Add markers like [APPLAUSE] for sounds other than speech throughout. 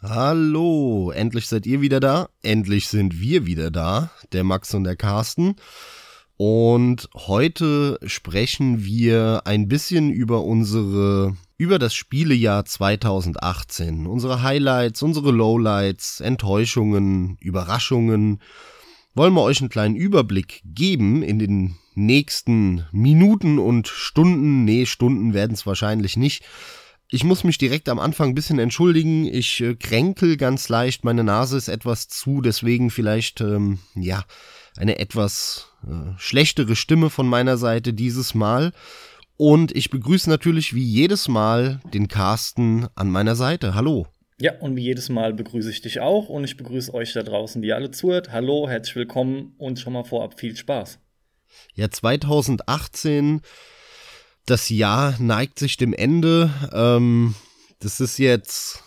Hallo, endlich seid ihr wieder da. Endlich sind wir wieder da, der Max und der Carsten. Und heute sprechen wir ein bisschen über unsere, über das Spielejahr 2018. Unsere Highlights, unsere Lowlights, Enttäuschungen, Überraschungen. Wollen wir euch einen kleinen Überblick geben in den nächsten Minuten und Stunden. Nee, Stunden werden es wahrscheinlich nicht. Ich muss mich direkt am Anfang ein bisschen entschuldigen. Ich äh, kränkel ganz leicht. Meine Nase ist etwas zu, deswegen vielleicht, ähm, ja, eine etwas äh, schlechtere Stimme von meiner Seite dieses Mal. Und ich begrüße natürlich wie jedes Mal den Carsten an meiner Seite. Hallo. Ja, und wie jedes Mal begrüße ich dich auch und ich begrüße euch da draußen, die alle zuhört. Hallo, herzlich willkommen und schon mal vorab viel Spaß. Ja, 2018 das Jahr neigt sich dem Ende. Ähm, das ist jetzt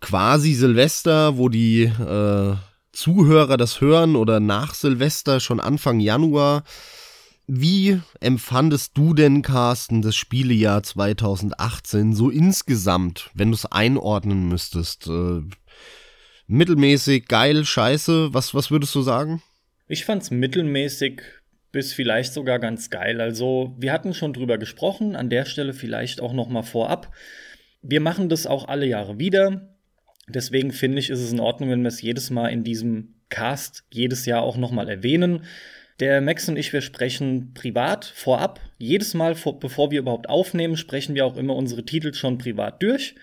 quasi Silvester, wo die äh, Zuhörer das hören oder nach Silvester schon Anfang Januar. Wie empfandest du denn, Carsten, das Spielejahr 2018 so insgesamt, wenn du es einordnen müsstest? Äh, mittelmäßig, geil, scheiße, was, was würdest du sagen? Ich fand's mittelmäßig bis vielleicht sogar ganz geil. Also, wir hatten schon drüber gesprochen, an der Stelle vielleicht auch noch mal vorab. Wir machen das auch alle Jahre wieder. Deswegen finde ich, ist es in Ordnung, wenn wir es jedes Mal in diesem Cast jedes Jahr auch noch mal erwähnen. Der Max und ich, wir sprechen privat vorab. Jedes Mal, vor, bevor wir überhaupt aufnehmen, sprechen wir auch immer unsere Titel schon privat durch.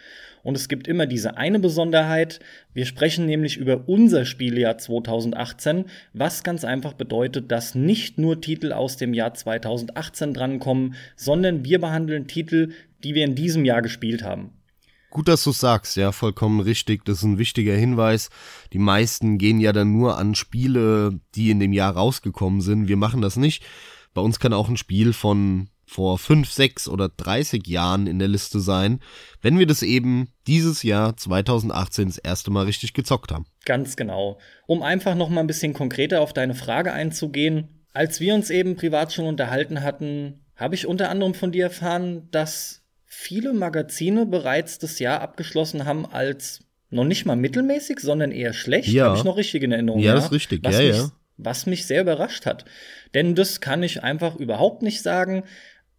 Und es gibt immer diese eine Besonderheit. Wir sprechen nämlich über unser Spieljahr 2018, was ganz einfach bedeutet, dass nicht nur Titel aus dem Jahr 2018 drankommen, sondern wir behandeln Titel, die wir in diesem Jahr gespielt haben. Gut, dass du sagst, ja, vollkommen richtig. Das ist ein wichtiger Hinweis. Die meisten gehen ja dann nur an Spiele, die in dem Jahr rausgekommen sind. Wir machen das nicht. Bei uns kann auch ein Spiel von vor 5, 6 oder 30 Jahren in der Liste sein, wenn wir das eben dieses Jahr 2018 das erste Mal richtig gezockt haben. Ganz genau. Um einfach noch mal ein bisschen konkreter auf deine Frage einzugehen, als wir uns eben privat schon unterhalten hatten, habe ich unter anderem von dir erfahren, dass viele Magazine bereits das Jahr abgeschlossen haben als noch nicht mal mittelmäßig, sondern eher schlecht. Ja. Habe ich noch richtig in Erinnerung. Ja, das ist richtig. Was ja, mich, ja. Was mich sehr überrascht hat. Denn das kann ich einfach überhaupt nicht sagen.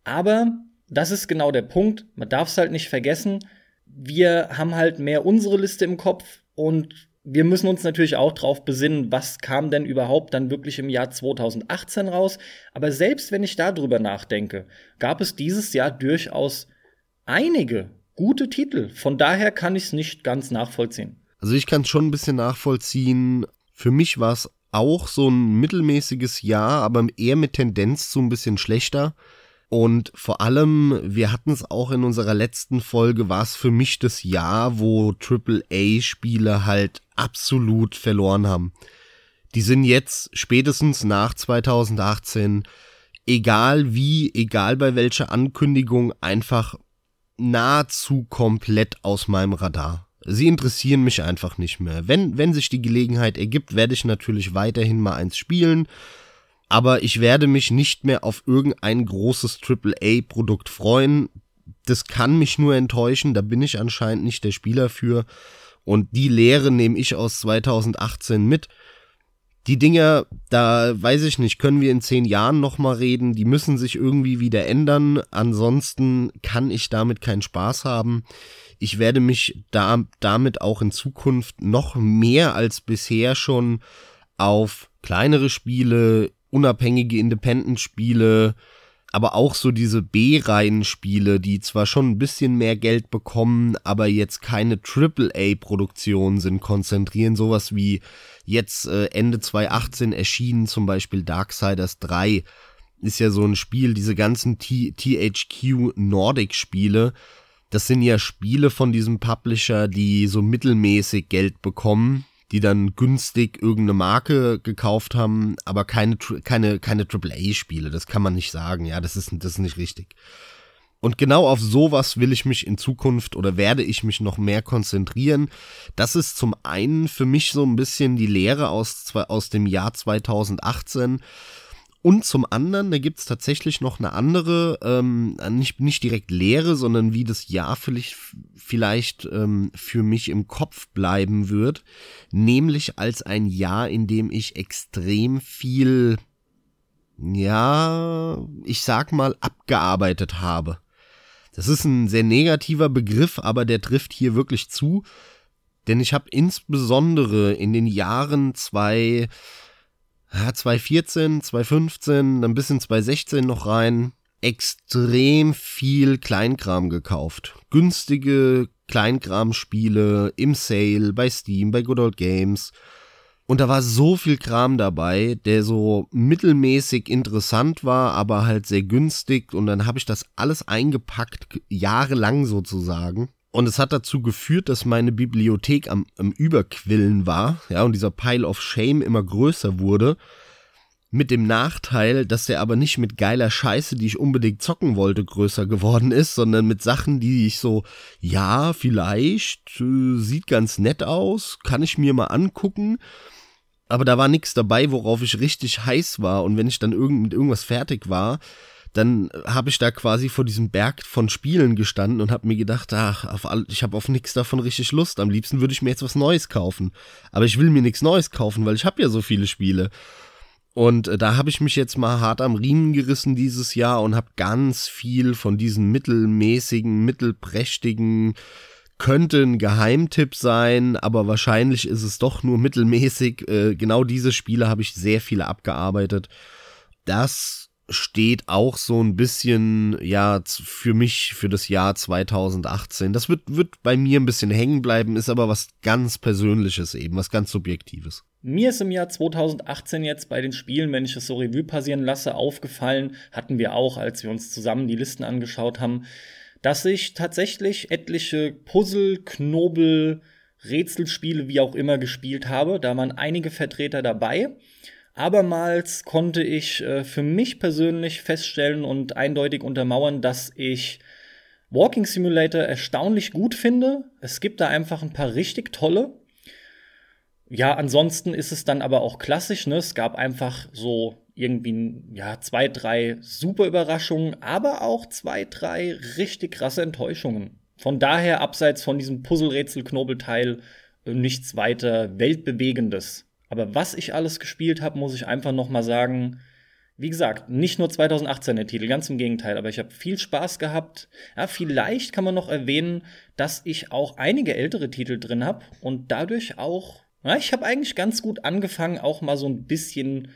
Aber das ist genau der Punkt. Man darf es halt nicht vergessen. Wir haben halt mehr unsere Liste im Kopf und wir müssen uns natürlich auch drauf besinnen, was kam denn überhaupt dann wirklich im Jahr 2018 raus. Aber selbst wenn ich darüber nachdenke, gab es dieses Jahr durchaus einige gute Titel. Von daher kann ich es nicht ganz nachvollziehen. Also ich kann es schon ein bisschen nachvollziehen. Für mich war es auch so ein mittelmäßiges Jahr, aber eher mit Tendenz zu ein bisschen schlechter. Und vor allem, wir hatten es auch in unserer letzten Folge, war es für mich das Jahr, wo AAA-Spiele halt absolut verloren haben. Die sind jetzt spätestens nach 2018, egal wie, egal bei welcher Ankündigung, einfach nahezu komplett aus meinem Radar. Sie interessieren mich einfach nicht mehr. Wenn, wenn sich die Gelegenheit ergibt, werde ich natürlich weiterhin mal eins spielen aber ich werde mich nicht mehr auf irgendein großes AAA-Produkt freuen. Das kann mich nur enttäuschen, da bin ich anscheinend nicht der Spieler für. Und die Lehre nehme ich aus 2018 mit. Die Dinger, da weiß ich nicht, können wir in zehn Jahren nochmal reden, die müssen sich irgendwie wieder ändern. Ansonsten kann ich damit keinen Spaß haben. Ich werde mich da, damit auch in Zukunft noch mehr als bisher schon auf kleinere Spiele, unabhängige Independent-Spiele, aber auch so diese B-Reihen-Spiele, die zwar schon ein bisschen mehr Geld bekommen, aber jetzt keine AAA-Produktion sind, konzentrieren. Sowas wie jetzt äh, Ende 2018 erschienen, zum Beispiel Darksiders 3, ist ja so ein Spiel, diese ganzen T THQ Nordic-Spiele, das sind ja Spiele von diesem Publisher, die so mittelmäßig Geld bekommen die dann günstig irgendeine Marke gekauft haben, aber keine, keine, keine AAA-Spiele. Das kann man nicht sagen. Ja, das ist, das ist nicht richtig. Und genau auf sowas will ich mich in Zukunft oder werde ich mich noch mehr konzentrieren. Das ist zum einen für mich so ein bisschen die Lehre aus, aus dem Jahr 2018. Und zum anderen, da gibt's tatsächlich noch eine andere, ähm, nicht, nicht direkt Lehre, sondern wie das Jahr vielleicht, vielleicht ähm, für mich im Kopf bleiben wird, nämlich als ein Jahr, in dem ich extrem viel, ja, ich sag mal, abgearbeitet habe. Das ist ein sehr negativer Begriff, aber der trifft hier wirklich zu, denn ich habe insbesondere in den Jahren zwei ja, 2014, 2015, dann bis in 2016 noch rein, extrem viel Kleinkram gekauft. Günstige Kleinkram-Spiele im Sale, bei Steam, bei Good Old Games. Und da war so viel Kram dabei, der so mittelmäßig interessant war, aber halt sehr günstig. Und dann habe ich das alles eingepackt, jahrelang sozusagen. Und es hat dazu geführt, dass meine Bibliothek am, am Überquillen war, ja, und dieser Pile of Shame immer größer wurde. Mit dem Nachteil, dass der aber nicht mit geiler Scheiße, die ich unbedingt zocken wollte, größer geworden ist, sondern mit Sachen, die ich so, ja, vielleicht, äh, sieht ganz nett aus, kann ich mir mal angucken. Aber da war nichts dabei, worauf ich richtig heiß war. Und wenn ich dann irgend, mit irgendwas fertig war, dann habe ich da quasi vor diesem Berg von Spielen gestanden und habe mir gedacht, ach, auf all, ich habe auf nichts davon richtig Lust. Am liebsten würde ich mir jetzt was Neues kaufen. Aber ich will mir nichts Neues kaufen, weil ich habe ja so viele Spiele. Und äh, da habe ich mich jetzt mal hart am Riemen gerissen dieses Jahr und habe ganz viel von diesen mittelmäßigen, mittelprächtigen, könnte ein Geheimtipp sein, aber wahrscheinlich ist es doch nur mittelmäßig. Äh, genau diese Spiele habe ich sehr viele abgearbeitet. Das steht auch so ein bisschen, ja, für mich, für das Jahr 2018. Das wird, wird bei mir ein bisschen hängen bleiben, ist aber was ganz Persönliches eben, was ganz Subjektives. Mir ist im Jahr 2018 jetzt bei den Spielen, wenn ich es so Revue passieren lasse, aufgefallen, hatten wir auch, als wir uns zusammen die Listen angeschaut haben, dass ich tatsächlich etliche Puzzle, Knobel, Rätselspiele, wie auch immer gespielt habe. Da waren einige Vertreter dabei. Abermals konnte ich äh, für mich persönlich feststellen und eindeutig untermauern, dass ich Walking Simulator erstaunlich gut finde. Es gibt da einfach ein paar richtig tolle. Ja, ansonsten ist es dann aber auch klassisch, ne? Es gab einfach so irgendwie ja, zwei, drei super Überraschungen, aber auch zwei, drei richtig krasse Enttäuschungen. Von daher, abseits von diesem Puzzle-Rätsel-Knobelteil, äh, nichts weiter Weltbewegendes. Aber was ich alles gespielt habe, muss ich einfach noch mal sagen. Wie gesagt, nicht nur 2018 der Titel, ganz im Gegenteil, aber ich habe viel Spaß gehabt. Ja, vielleicht kann man noch erwähnen, dass ich auch einige ältere Titel drin habe und dadurch auch, ja, ich habe eigentlich ganz gut angefangen, auch mal so ein bisschen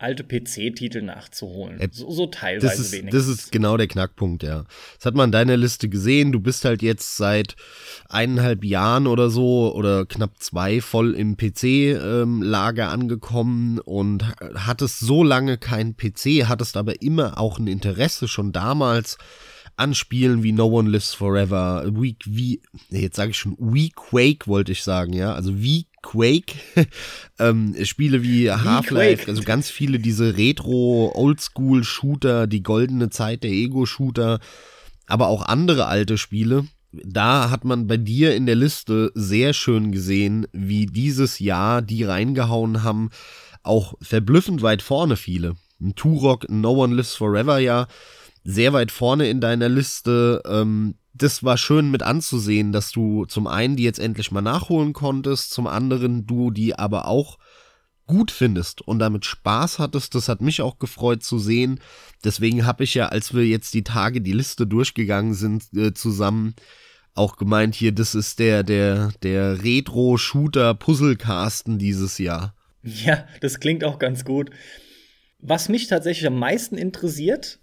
alte PC-Titel nachzuholen. Äh, so, so teilweise das ist, wenigstens. Das ist genau der Knackpunkt, ja. Das hat man in deiner Liste gesehen. Du bist halt jetzt seit eineinhalb Jahren oder so oder knapp zwei voll im PC-Lager ähm, angekommen und hattest so lange keinen PC, hattest aber immer auch ein Interesse schon damals an Spielen wie No One Lives Forever, Week, wie, jetzt sage ich schon, We Quake wollte ich sagen, ja, also wie Quake, [LAUGHS] ähm, Spiele wie Half-Life, also ganz viele diese Retro-Oldschool-Shooter, die goldene Zeit der Ego-Shooter, aber auch andere alte Spiele. Da hat man bei dir in der Liste sehr schön gesehen, wie dieses Jahr die reingehauen haben, auch verblüffend weit vorne viele. Ein Turok, No One Lives Forever ja, sehr weit vorne in deiner Liste. Ähm, das war schön mit anzusehen, dass du zum einen die jetzt endlich mal nachholen konntest, zum anderen du die aber auch gut findest und damit Spaß hattest. Das hat mich auch gefreut zu sehen. Deswegen habe ich ja, als wir jetzt die Tage die Liste durchgegangen sind, äh, zusammen auch gemeint hier, das ist der, der, der Retro-Shooter-Puzzle-Casten dieses Jahr. Ja, das klingt auch ganz gut. Was mich tatsächlich am meisten interessiert,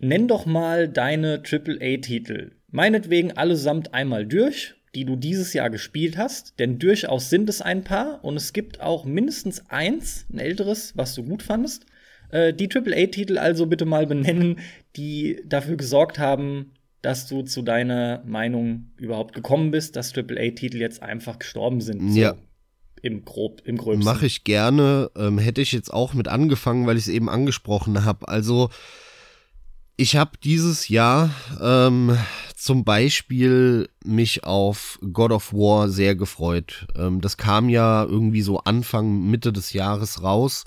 nenn doch mal deine AAA-Titel. Meinetwegen allesamt einmal durch, die du dieses Jahr gespielt hast, denn durchaus sind es ein paar und es gibt auch mindestens eins, ein älteres, was du gut fandest. Äh, die AAA-Titel also bitte mal benennen, die dafür gesorgt haben, dass du zu deiner Meinung überhaupt gekommen bist, dass AAA-Titel jetzt einfach gestorben sind. So. Ja, im grob im gröbsten. Mache ich gerne. Ähm, hätte ich jetzt auch mit angefangen, weil ich es eben angesprochen habe. Also ich habe dieses Jahr ähm, zum Beispiel mich auf God of War sehr gefreut. Ähm, das kam ja irgendwie so Anfang, Mitte des Jahres raus.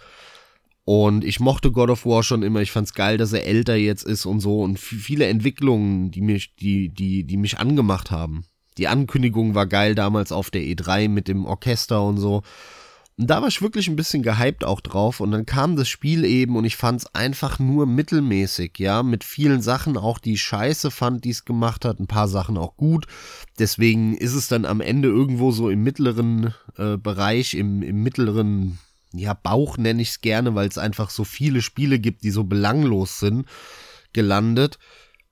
Und ich mochte God of War schon immer. Ich fand's geil, dass er älter jetzt ist und so. Und viele Entwicklungen, die mich, die, die, die mich angemacht haben. Die Ankündigung war geil damals auf der E3 mit dem Orchester und so. Und da war ich wirklich ein bisschen gehypt auch drauf. Und dann kam das Spiel eben und ich fand's einfach nur mittelmäßig, ja, mit vielen Sachen auch, die ich scheiße fand, die es gemacht hat, ein paar Sachen auch gut. Deswegen ist es dann am Ende irgendwo so im mittleren äh, Bereich, im, im mittleren ja, Bauch nenne ich es gerne, weil es einfach so viele Spiele gibt, die so belanglos sind, gelandet.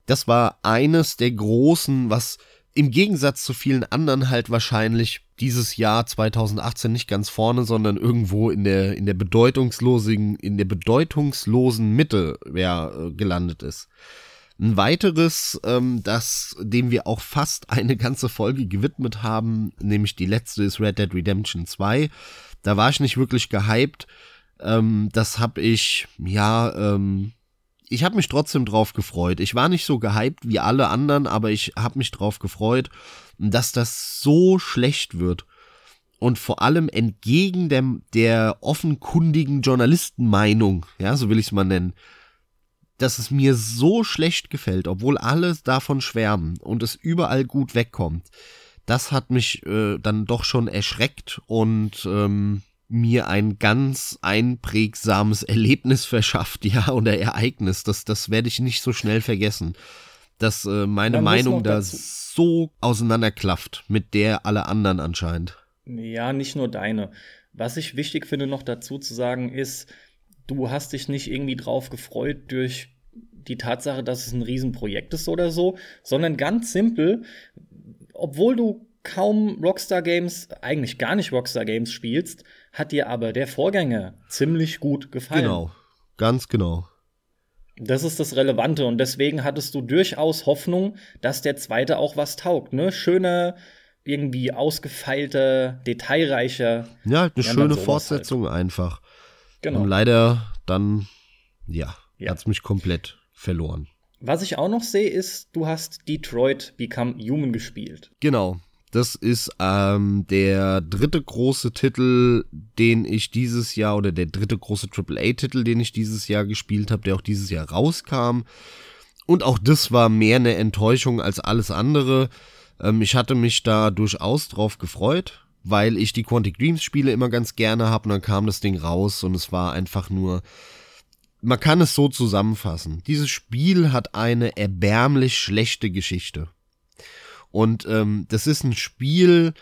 Das war eines der großen, was im Gegensatz zu vielen anderen halt wahrscheinlich dieses Jahr 2018 nicht ganz vorne, sondern irgendwo in der in der bedeutungslosen in der bedeutungslosen Mitte ja, äh, gelandet ist. Ein weiteres, ähm, das dem wir auch fast eine ganze Folge gewidmet haben, nämlich die letzte ist Red Dead Redemption 2. Da war ich nicht wirklich gehypt. Ähm, das habe ich, ja, ähm, ich habe mich trotzdem drauf gefreut. Ich war nicht so gehypt wie alle anderen, aber ich habe mich drauf gefreut, dass das so schlecht wird. Und vor allem entgegen dem, der offenkundigen Journalistenmeinung, ja, so will ich es mal nennen, dass es mir so schlecht gefällt, obwohl alle davon schwärmen und es überall gut wegkommt das hat mich äh, dann doch schon erschreckt und ähm, mir ein ganz einprägsames Erlebnis verschafft, [LAUGHS] ja, oder Ereignis. Das, das werde ich nicht so schnell vergessen. Dass äh, meine dann Meinung da so auseinanderklafft mit der aller anderen anscheinend. Ja, nicht nur deine. Was ich wichtig finde, noch dazu zu sagen, ist, du hast dich nicht irgendwie drauf gefreut durch die Tatsache, dass es ein Riesenprojekt ist oder so, sondern ganz simpel, obwohl du kaum Rockstar Games, eigentlich gar nicht Rockstar Games spielst, hat dir aber der Vorgänger ziemlich gut gefallen. Genau, ganz genau. Das ist das Relevante und deswegen hattest du durchaus Hoffnung, dass der zweite auch was taugt, ne? Schöner, irgendwie ausgefeilter, detailreicher. Ja, halt eine ja, schöne. Fortsetzung halt. einfach. Genau. Und leider dann, ja, ja. hat's mich komplett verloren. Was ich auch noch sehe, ist, du hast Detroit Become Human gespielt. Genau. Das ist ähm, der dritte große Titel, den ich dieses Jahr, oder der dritte große AAA-Titel, den ich dieses Jahr gespielt habe, der auch dieses Jahr rauskam. Und auch das war mehr eine Enttäuschung als alles andere. Ähm, ich hatte mich da durchaus drauf gefreut, weil ich die Quantic Dreams Spiele immer ganz gerne habe. Und dann kam das Ding raus und es war einfach nur man kann es so zusammenfassen. Dieses Spiel hat eine erbärmlich schlechte Geschichte. Und ähm, das ist ein Spiel,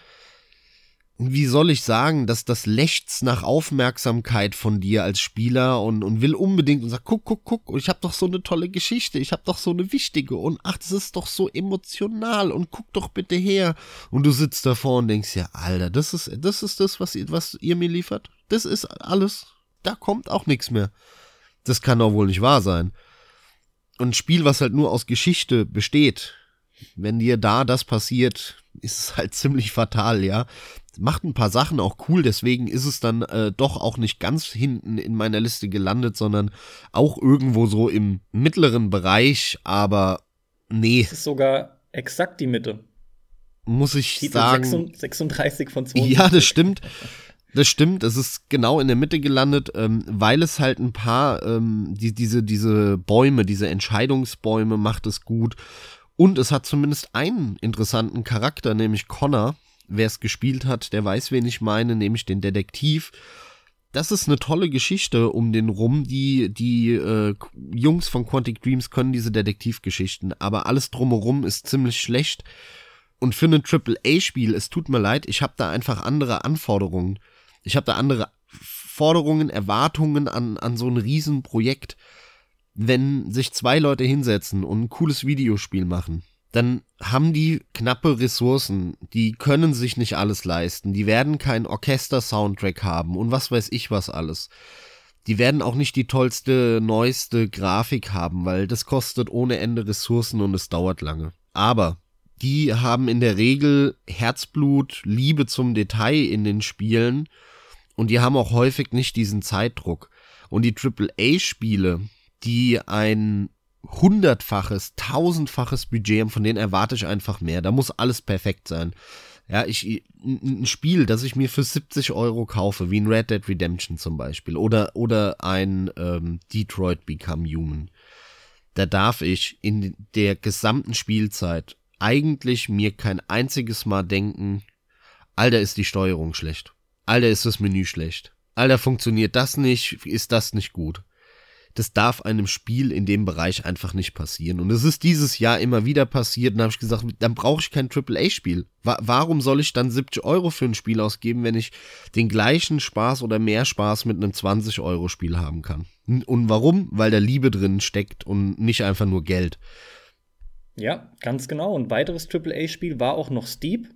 wie soll ich sagen, dass das lechzt nach Aufmerksamkeit von dir als Spieler und, und will unbedingt und sagt, guck, guck, guck, ich habe doch so eine tolle Geschichte, ich habe doch so eine wichtige und ach, das ist doch so emotional und guck doch bitte her. Und du sitzt davor und denkst ja, Alter, das ist das ist das, was ihr, was ihr mir liefert. Das ist alles. Da kommt auch nichts mehr. Das kann doch wohl nicht wahr sein. Und ein Spiel, was halt nur aus Geschichte besteht, wenn dir da das passiert, ist es halt [LAUGHS] ziemlich fatal, ja. Macht ein paar Sachen auch cool, deswegen ist es dann äh, doch auch nicht ganz hinten in meiner Liste gelandet, sondern auch irgendwo so im mittleren Bereich, aber nee. Es ist sogar exakt die Mitte. Muss ich Titel sagen. 36 von 20. Ja, das stimmt. Das stimmt, es ist genau in der Mitte gelandet, ähm, weil es halt ein paar, ähm, die, diese, diese Bäume, diese Entscheidungsbäume macht es gut. Und es hat zumindest einen interessanten Charakter, nämlich Connor. Wer es gespielt hat, der weiß, wen ich meine, nämlich den Detektiv. Das ist eine tolle Geschichte um den rum. Die, die äh, Jungs von Quantic Dreams können diese Detektivgeschichten, aber alles drumherum ist ziemlich schlecht. Und für ein Triple-A-Spiel, es tut mir leid, ich habe da einfach andere Anforderungen. Ich habe da andere Forderungen, Erwartungen an, an so ein Riesenprojekt. Wenn sich zwei Leute hinsetzen und ein cooles Videospiel machen, dann haben die knappe Ressourcen, die können sich nicht alles leisten, die werden keinen Orchester-Soundtrack haben und was weiß ich was alles. Die werden auch nicht die tollste, neueste Grafik haben, weil das kostet ohne Ende Ressourcen und es dauert lange. Aber die haben in der Regel Herzblut, Liebe zum Detail in den Spielen und die haben auch häufig nicht diesen Zeitdruck. Und die AAA-Spiele, die ein hundertfaches, tausendfaches Budget haben, von denen erwarte ich einfach mehr. Da muss alles perfekt sein. Ja, ich, ein Spiel, das ich mir für 70 Euro kaufe, wie ein Red Dead Redemption zum Beispiel, oder, oder ein ähm, Detroit Become Human, da darf ich in der gesamten Spielzeit eigentlich mir kein einziges Mal denken, Alter, ist die Steuerung schlecht. Alter, ist das Menü schlecht. Alter, funktioniert das nicht, ist das nicht gut. Das darf einem Spiel in dem Bereich einfach nicht passieren. Und es ist dieses Jahr immer wieder passiert. Und da habe ich gesagt, dann brauche ich kein AAA-Spiel. Wa warum soll ich dann 70 Euro für ein Spiel ausgeben, wenn ich den gleichen Spaß oder mehr Spaß mit einem 20-Euro-Spiel haben kann? Und warum? Weil da Liebe drin steckt und nicht einfach nur Geld. Ja, ganz genau. Ein weiteres AAA-Spiel war auch noch Steep.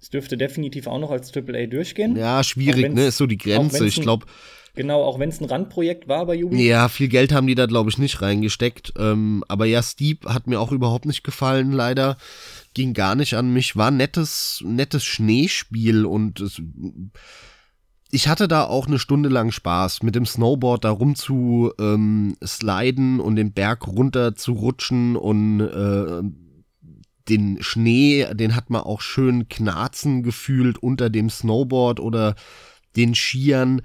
Es dürfte definitiv auch noch als AAA durchgehen. Ja, schwierig, ne? Ist so die Grenze. Ich glaube. Genau, auch wenn es ein Randprojekt war bei Yubi. Ja, viel Geld haben die da, glaube ich, nicht reingesteckt. Ähm, aber ja, Steep hat mir auch überhaupt nicht gefallen, leider. Ging gar nicht an mich. War nettes, nettes Schneespiel und es, ich hatte da auch eine Stunde lang Spaß, mit dem Snowboard da rum zu ähm, sliden und den Berg runter zu rutschen und äh, den Schnee, den hat man auch schön knarzen gefühlt unter dem Snowboard oder den Skiern.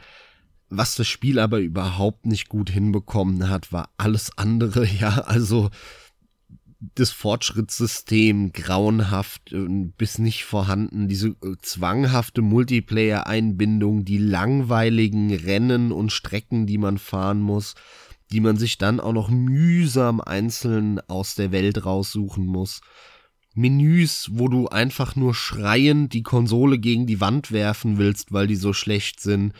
Was das Spiel aber überhaupt nicht gut hinbekommen hat, war alles andere, [LAUGHS] ja, also das Fortschrittssystem grauenhaft bis nicht vorhanden, diese äh, zwanghafte Multiplayer-Einbindung, die langweiligen Rennen und Strecken, die man fahren muss, die man sich dann auch noch mühsam einzeln aus der Welt raussuchen muss. Menüs, wo du einfach nur schreiend die Konsole gegen die Wand werfen willst, weil die so schlecht sind.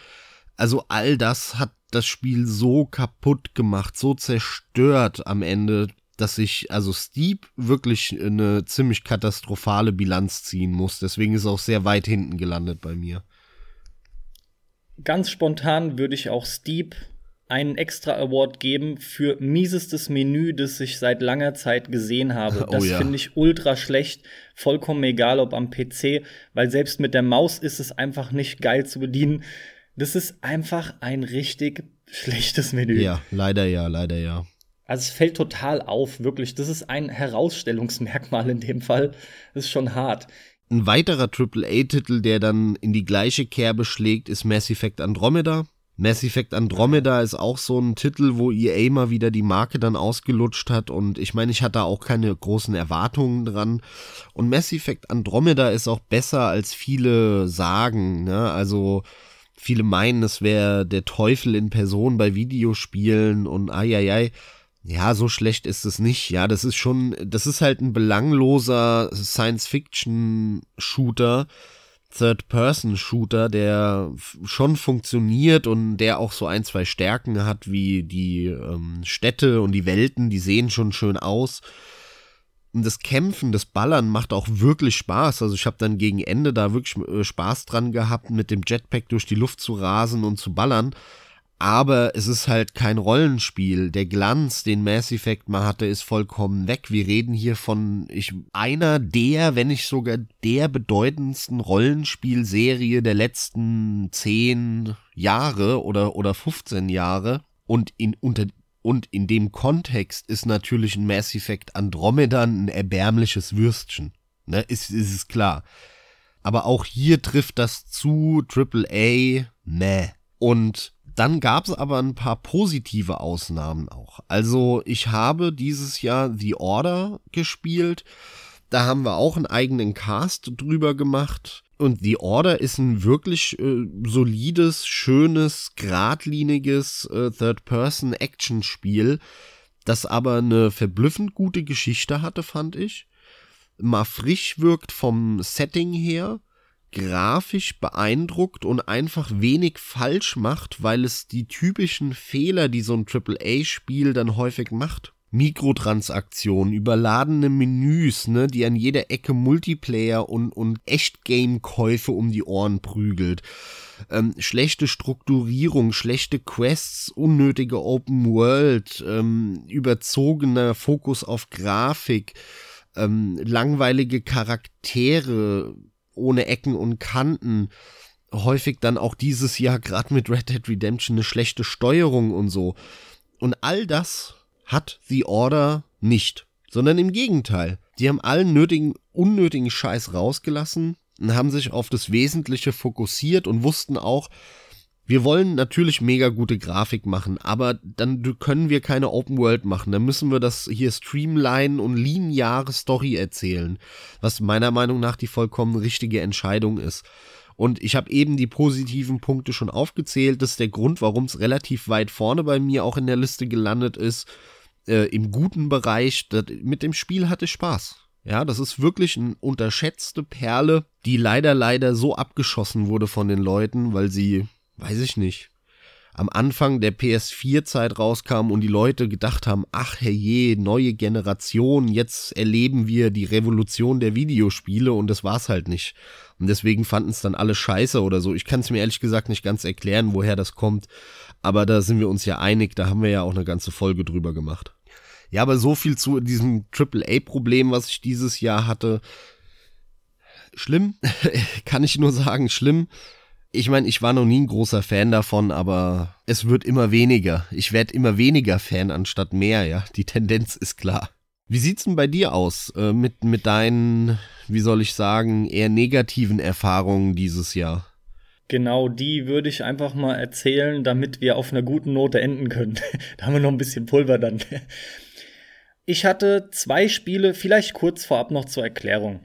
Also all das hat das Spiel so kaputt gemacht, so zerstört am Ende, dass ich also Steep wirklich eine ziemlich katastrophale Bilanz ziehen muss. Deswegen ist es auch sehr weit hinten gelandet bei mir. Ganz spontan würde ich auch Steep einen extra Award geben für miesestes Menü, das ich seit langer Zeit gesehen habe. [LAUGHS] Das oh ja. finde ich ultra schlecht, vollkommen egal ob am PC, weil selbst mit der Maus ist es einfach nicht geil zu bedienen. Das ist einfach ein richtig schlechtes Menü. Ja, leider ja, leider ja. Also es fällt total auf, wirklich. Das ist ein Herausstellungsmerkmal in dem Fall. Das ist schon hart. Ein weiterer AAA-Titel, der dann in die gleiche Kerbe schlägt, ist Mass Effect Andromeda. Mass Effect Andromeda ist auch so ein Titel, wo EA mal wieder die Marke dann ausgelutscht hat und ich meine, ich hatte auch keine großen Erwartungen dran und Mass Effect Andromeda ist auch besser als viele sagen, ne? Also viele meinen, es wäre der Teufel in Person bei Videospielen und ai. Ja, so schlecht ist es nicht. Ja, das ist schon, das ist halt ein belangloser Science-Fiction-Shooter, Third-Person-Shooter, der schon funktioniert und der auch so ein, zwei Stärken hat, wie die ähm, Städte und die Welten, die sehen schon schön aus. Und das Kämpfen, das Ballern macht auch wirklich Spaß. Also ich habe dann gegen Ende da wirklich äh, Spaß dran gehabt, mit dem Jetpack durch die Luft zu rasen und zu ballern aber es ist halt kein Rollenspiel. Der Glanz, den Mass Effect mal hatte, ist vollkommen weg. Wir reden hier von ich, einer der, wenn nicht sogar der bedeutendsten Rollenspielserie der letzten zehn Jahre oder, oder 15 Jahre. Und in, unter, und in dem Kontext ist natürlich ein Mass Effect Andromeda ein erbärmliches Würstchen. Ne, ist, ist es klar. Aber auch hier trifft das zu AAA, meh. Und dann gab es aber ein paar positive Ausnahmen auch. Also ich habe dieses Jahr The Order gespielt. Da haben wir auch einen eigenen Cast drüber gemacht. Und The Order ist ein wirklich äh, solides, schönes, geradliniges äh, Third-Person-Action-Spiel, das aber eine verblüffend gute Geschichte hatte, fand ich. Mal frisch wirkt vom Setting her grafisch beeindruckt und einfach wenig falsch macht, weil es die typischen Fehler, die so ein AAA-Spiel dann häufig macht. Mikrotransaktionen, überladene Menüs, ne, die an jeder Ecke Multiplayer und, und Echtgame-Käufe um die Ohren prügelt. Ähm, schlechte Strukturierung, schlechte Quests, unnötige Open World, ähm, überzogener Fokus auf Grafik, ähm, langweilige Charaktere, ohne Ecken und Kanten. Häufig dann auch dieses Jahr gerade mit Red Dead Redemption eine schlechte Steuerung und so. Und all das hat The Order nicht, sondern im Gegenteil. Die haben allen nötigen, unnötigen Scheiß rausgelassen. und haben sich auf das Wesentliche fokussiert und wussten auch, wir wollen natürlich mega gute Grafik machen, aber dann können wir keine Open World machen. Dann müssen wir das hier streamline und lineare Story erzählen, was meiner Meinung nach die vollkommen richtige Entscheidung ist. Und ich habe eben die positiven Punkte schon aufgezählt. Das ist der Grund, warum es relativ weit vorne bei mir auch in der Liste gelandet ist. Äh, Im guten Bereich. Das, mit dem Spiel hatte ich Spaß. Ja, das ist wirklich eine unterschätzte Perle, die leider, leider so abgeschossen wurde von den Leuten, weil sie weiß ich nicht, am Anfang der PS4-Zeit rauskam und die Leute gedacht haben, ach herrje, neue Generation, jetzt erleben wir die Revolution der Videospiele und das war's halt nicht. Und deswegen fanden es dann alle scheiße oder so. Ich kann es mir ehrlich gesagt nicht ganz erklären, woher das kommt, aber da sind wir uns ja einig, da haben wir ja auch eine ganze Folge drüber gemacht. Ja, aber so viel zu diesem AAA-Problem, was ich dieses Jahr hatte. Schlimm, [LAUGHS] kann ich nur sagen, schlimm ich meine, ich war noch nie ein großer Fan davon, aber es wird immer weniger. Ich werde immer weniger Fan anstatt mehr, ja. Die Tendenz ist klar. Wie sieht's denn bei dir aus äh, mit, mit deinen, wie soll ich sagen, eher negativen Erfahrungen dieses Jahr? Genau, die würde ich einfach mal erzählen, damit wir auf einer guten Note enden können. [LAUGHS] da haben wir noch ein bisschen Pulver dann. Ich hatte zwei Spiele, vielleicht kurz vorab noch zur Erklärung.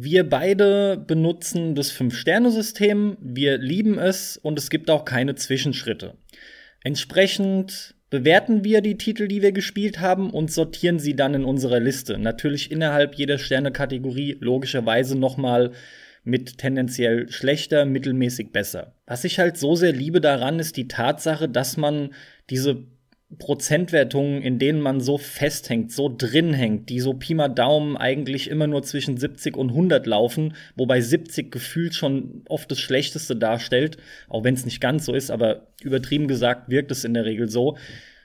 Wir beide benutzen das Fünf-Sterne-System, wir lieben es und es gibt auch keine Zwischenschritte. Entsprechend bewerten wir die Titel, die wir gespielt haben und sortieren sie dann in unserer Liste. Natürlich innerhalb jeder Sterne-Kategorie logischerweise nochmal mit tendenziell schlechter, mittelmäßig besser. Was ich halt so sehr liebe daran ist die Tatsache, dass man diese Prozentwertungen, in denen man so festhängt, so drin hängt, die so Pi mal Daumen eigentlich immer nur zwischen 70 und 100 laufen, wobei 70 gefühlt schon oft das Schlechteste darstellt, auch wenn es nicht ganz so ist, aber übertrieben gesagt wirkt es in der Regel so.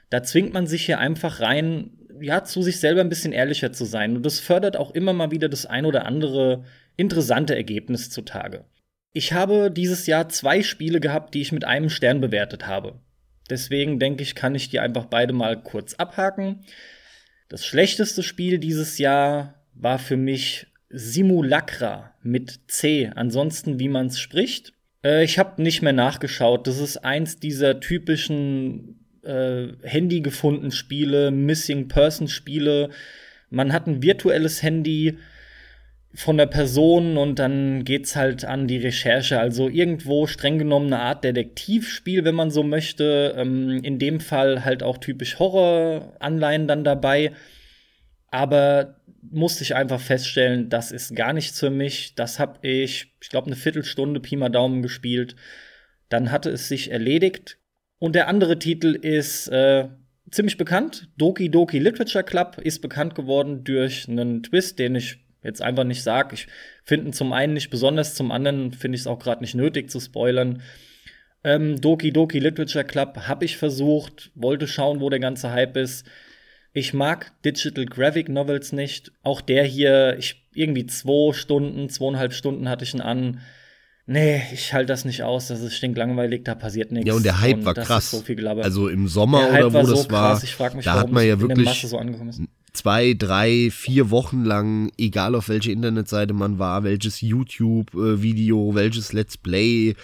Da zwingt man sich hier einfach rein, ja, zu sich selber ein bisschen ehrlicher zu sein. Und das fördert auch immer mal wieder das ein oder andere interessante Ergebnis zutage. Ich habe dieses Jahr zwei Spiele gehabt, die ich mit einem Stern bewertet habe. Deswegen denke ich, kann ich die einfach beide mal kurz abhaken. Das schlechteste Spiel dieses Jahr war für mich Simulacra mit C. Ansonsten, wie man es spricht. Äh, ich habe nicht mehr nachgeschaut. Das ist eins dieser typischen äh, Handy gefunden Spiele, Missing Person Spiele. Man hat ein virtuelles Handy, von der Person und dann geht's halt an die Recherche. Also irgendwo streng genommen eine Art Detektivspiel, wenn man so möchte. Ähm, in dem Fall halt auch typisch Horror-Anleihen dann dabei. Aber musste ich einfach feststellen, das ist gar nichts für mich. Das habe ich, ich glaube, eine Viertelstunde Pi mal Daumen gespielt. Dann hatte es sich erledigt. Und der andere Titel ist äh, ziemlich bekannt. Doki Doki Literature Club ist bekannt geworden durch einen Twist, den ich jetzt einfach nicht sage. Ich finde ihn zum einen nicht besonders, zum anderen finde ich es auch gerade nicht nötig zu spoilern. Ähm, Doki Doki Literature Club habe ich versucht, wollte schauen, wo der ganze Hype ist. Ich mag Digital Graphic Novels nicht. Auch der hier, ich irgendwie zwei Stunden, zweieinhalb Stunden hatte ich ihn an. Nee, ich halte das nicht aus, das ist stinklangweilig, da passiert nichts. Ja, und der Hype und war krass. So also im Sommer oder wo das war, mich, da hat man ja wirklich so zwei, drei, vier Wochen lang, egal auf welche Internetseite man war, welches YouTube-Video, welches Let's Play,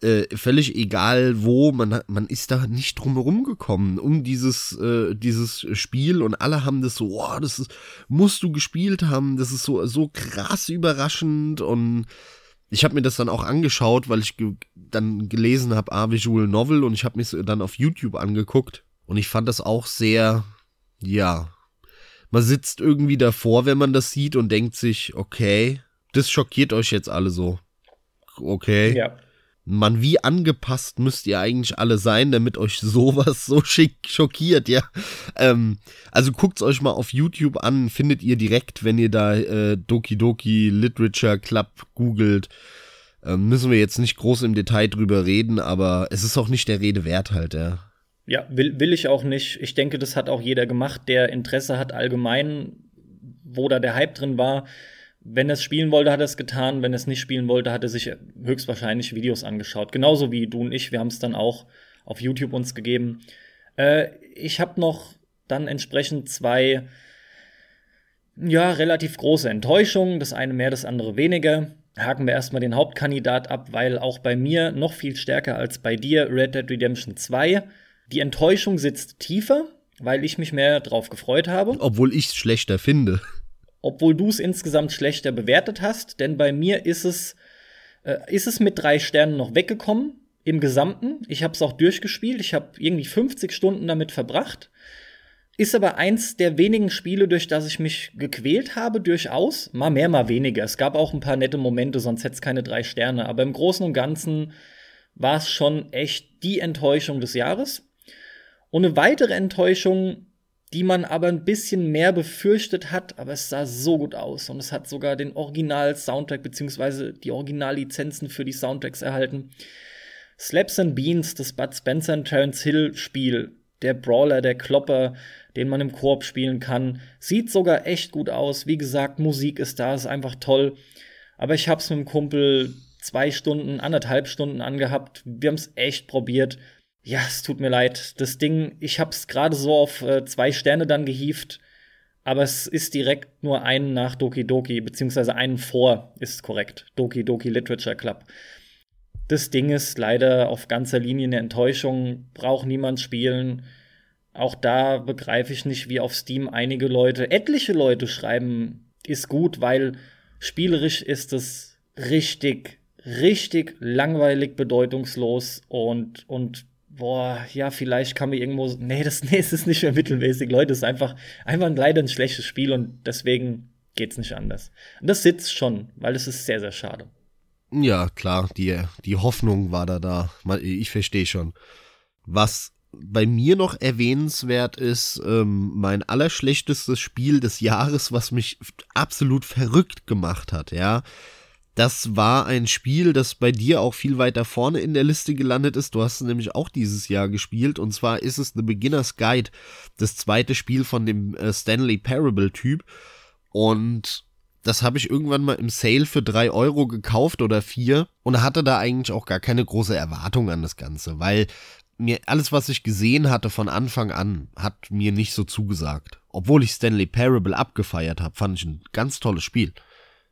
äh, völlig egal wo, man, man ist da nicht drum herum gekommen um dieses, äh, dieses Spiel und alle haben das so, oh, das ist, musst du gespielt haben, das ist so, so krass überraschend. Und ich habe mir das dann auch angeschaut, weil ich ge dann gelesen habe, ah, Visual Novel und ich habe mich dann auf YouTube angeguckt und ich fand das auch sehr, ja, man sitzt irgendwie davor, wenn man das sieht und denkt sich, okay, das schockiert euch jetzt alle so. Okay. Ja. Man, wie angepasst müsst ihr eigentlich alle sein, damit euch [LAUGHS] sowas so schick schockiert, ja. Ähm, also guckt's euch mal auf YouTube an, findet ihr direkt, wenn ihr da äh, Doki Doki Literature Club googelt. Ähm, müssen wir jetzt nicht groß im Detail drüber reden, aber es ist auch nicht der Rede wert halt, ja. Ja, will, will ich auch nicht. Ich denke, das hat auch jeder gemacht, der Interesse hat allgemein, wo da der Hype drin war. Wenn er es spielen wollte, hat er es getan. Wenn er es nicht spielen wollte, hat er sich höchstwahrscheinlich Videos angeschaut. Genauso wie du und ich. Wir haben es dann auch auf YouTube uns gegeben. Äh, ich habe noch dann entsprechend zwei, ja, relativ große Enttäuschungen. Das eine mehr, das andere weniger. haken wir erstmal den Hauptkandidat ab, weil auch bei mir noch viel stärker als bei dir Red Dead Redemption 2. Die Enttäuschung sitzt tiefer, weil ich mich mehr drauf gefreut habe. Obwohl ich es schlechter finde. Obwohl du es insgesamt schlechter bewertet hast, denn bei mir ist es, äh, ist es mit drei Sternen noch weggekommen im Gesamten. Ich habe es auch durchgespielt. Ich habe irgendwie 50 Stunden damit verbracht. Ist aber eins der wenigen Spiele, durch das ich mich gequält habe, durchaus. Mal mehr, mal weniger. Es gab auch ein paar nette Momente, sonst hätte es keine drei Sterne. Aber im Großen und Ganzen war es schon echt die Enttäuschung des Jahres. Und eine weitere Enttäuschung, die man aber ein bisschen mehr befürchtet hat, aber es sah so gut aus. Und es hat sogar den Original-Soundtrack beziehungsweise die Originallizenzen für die Soundtracks erhalten. Slaps and Beans, das Bud Spencer und Terence Hill Spiel, der Brawler, der Klopper, den man im Koop spielen kann. Sieht sogar echt gut aus. Wie gesagt, Musik ist da, ist einfach toll. Aber ich hab's mit dem Kumpel zwei Stunden, anderthalb Stunden angehabt. Wir haben's echt probiert. Ja, es tut mir leid. Das Ding, ich hab's gerade so auf äh, zwei Sterne dann gehievt. Aber es ist direkt nur einen nach Doki Doki, beziehungsweise einen vor, ist korrekt. Doki Doki Literature Club. Das Ding ist leider auf ganzer Linie eine Enttäuschung, braucht niemand spielen. Auch da begreife ich nicht, wie auf Steam einige Leute, etliche Leute schreiben, ist gut, weil spielerisch ist es richtig, richtig langweilig, bedeutungslos und, und boah, ja, vielleicht kann mir irgendwo, nee, das, [LAUGHS] nee, es ist nicht mehr mittelmäßig, Leute, es ist einfach, einfach leider ein schlechtes Spiel und deswegen geht's nicht anders. Und das sitzt schon, weil es ist sehr, sehr schade. Ja, klar, die, die Hoffnung war da da. Ich verstehe schon. Was bei mir noch erwähnenswert ist, ähm, mein allerschlechtestes Spiel des Jahres, was mich absolut verrückt gemacht hat, ja. Das war ein Spiel, das bei dir auch viel weiter vorne in der Liste gelandet ist. Du hast es nämlich auch dieses Jahr gespielt. Und zwar ist es The Beginner's Guide, das zweite Spiel von dem äh, Stanley Parable Typ. Und das habe ich irgendwann mal im Sale für drei Euro gekauft oder vier und hatte da eigentlich auch gar keine große Erwartung an das Ganze, weil mir alles, was ich gesehen hatte von Anfang an, hat mir nicht so zugesagt. Obwohl ich Stanley Parable abgefeiert habe, fand ich ein ganz tolles Spiel.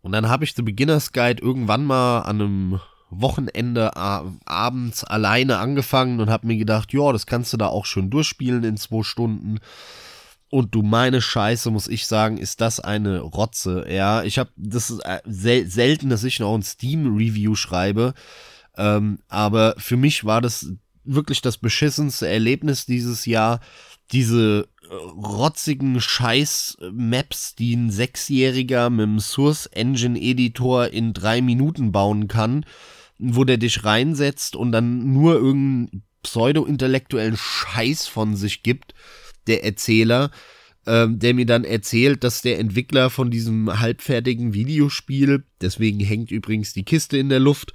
Und dann habe ich The Beginner's Guide irgendwann mal an einem Wochenende abends alleine angefangen und habe mir gedacht, ja, das kannst du da auch schön durchspielen in zwei Stunden. Und du meine Scheiße, muss ich sagen, ist das eine Rotze. Ja, ich habe das ist äh, sel selten, dass ich noch ein Steam-Review schreibe. Ähm, aber für mich war das wirklich das beschissenste Erlebnis dieses Jahr. Diese äh, rotzigen Scheiß-Maps, die ein Sechsjähriger mit dem Source Engine Editor in drei Minuten bauen kann, wo der dich reinsetzt und dann nur irgendeinen pseudo-intellektuellen Scheiß von sich gibt der Erzähler, ähm, der mir dann erzählt, dass der Entwickler von diesem halbfertigen Videospiel, deswegen hängt übrigens die Kiste in der Luft,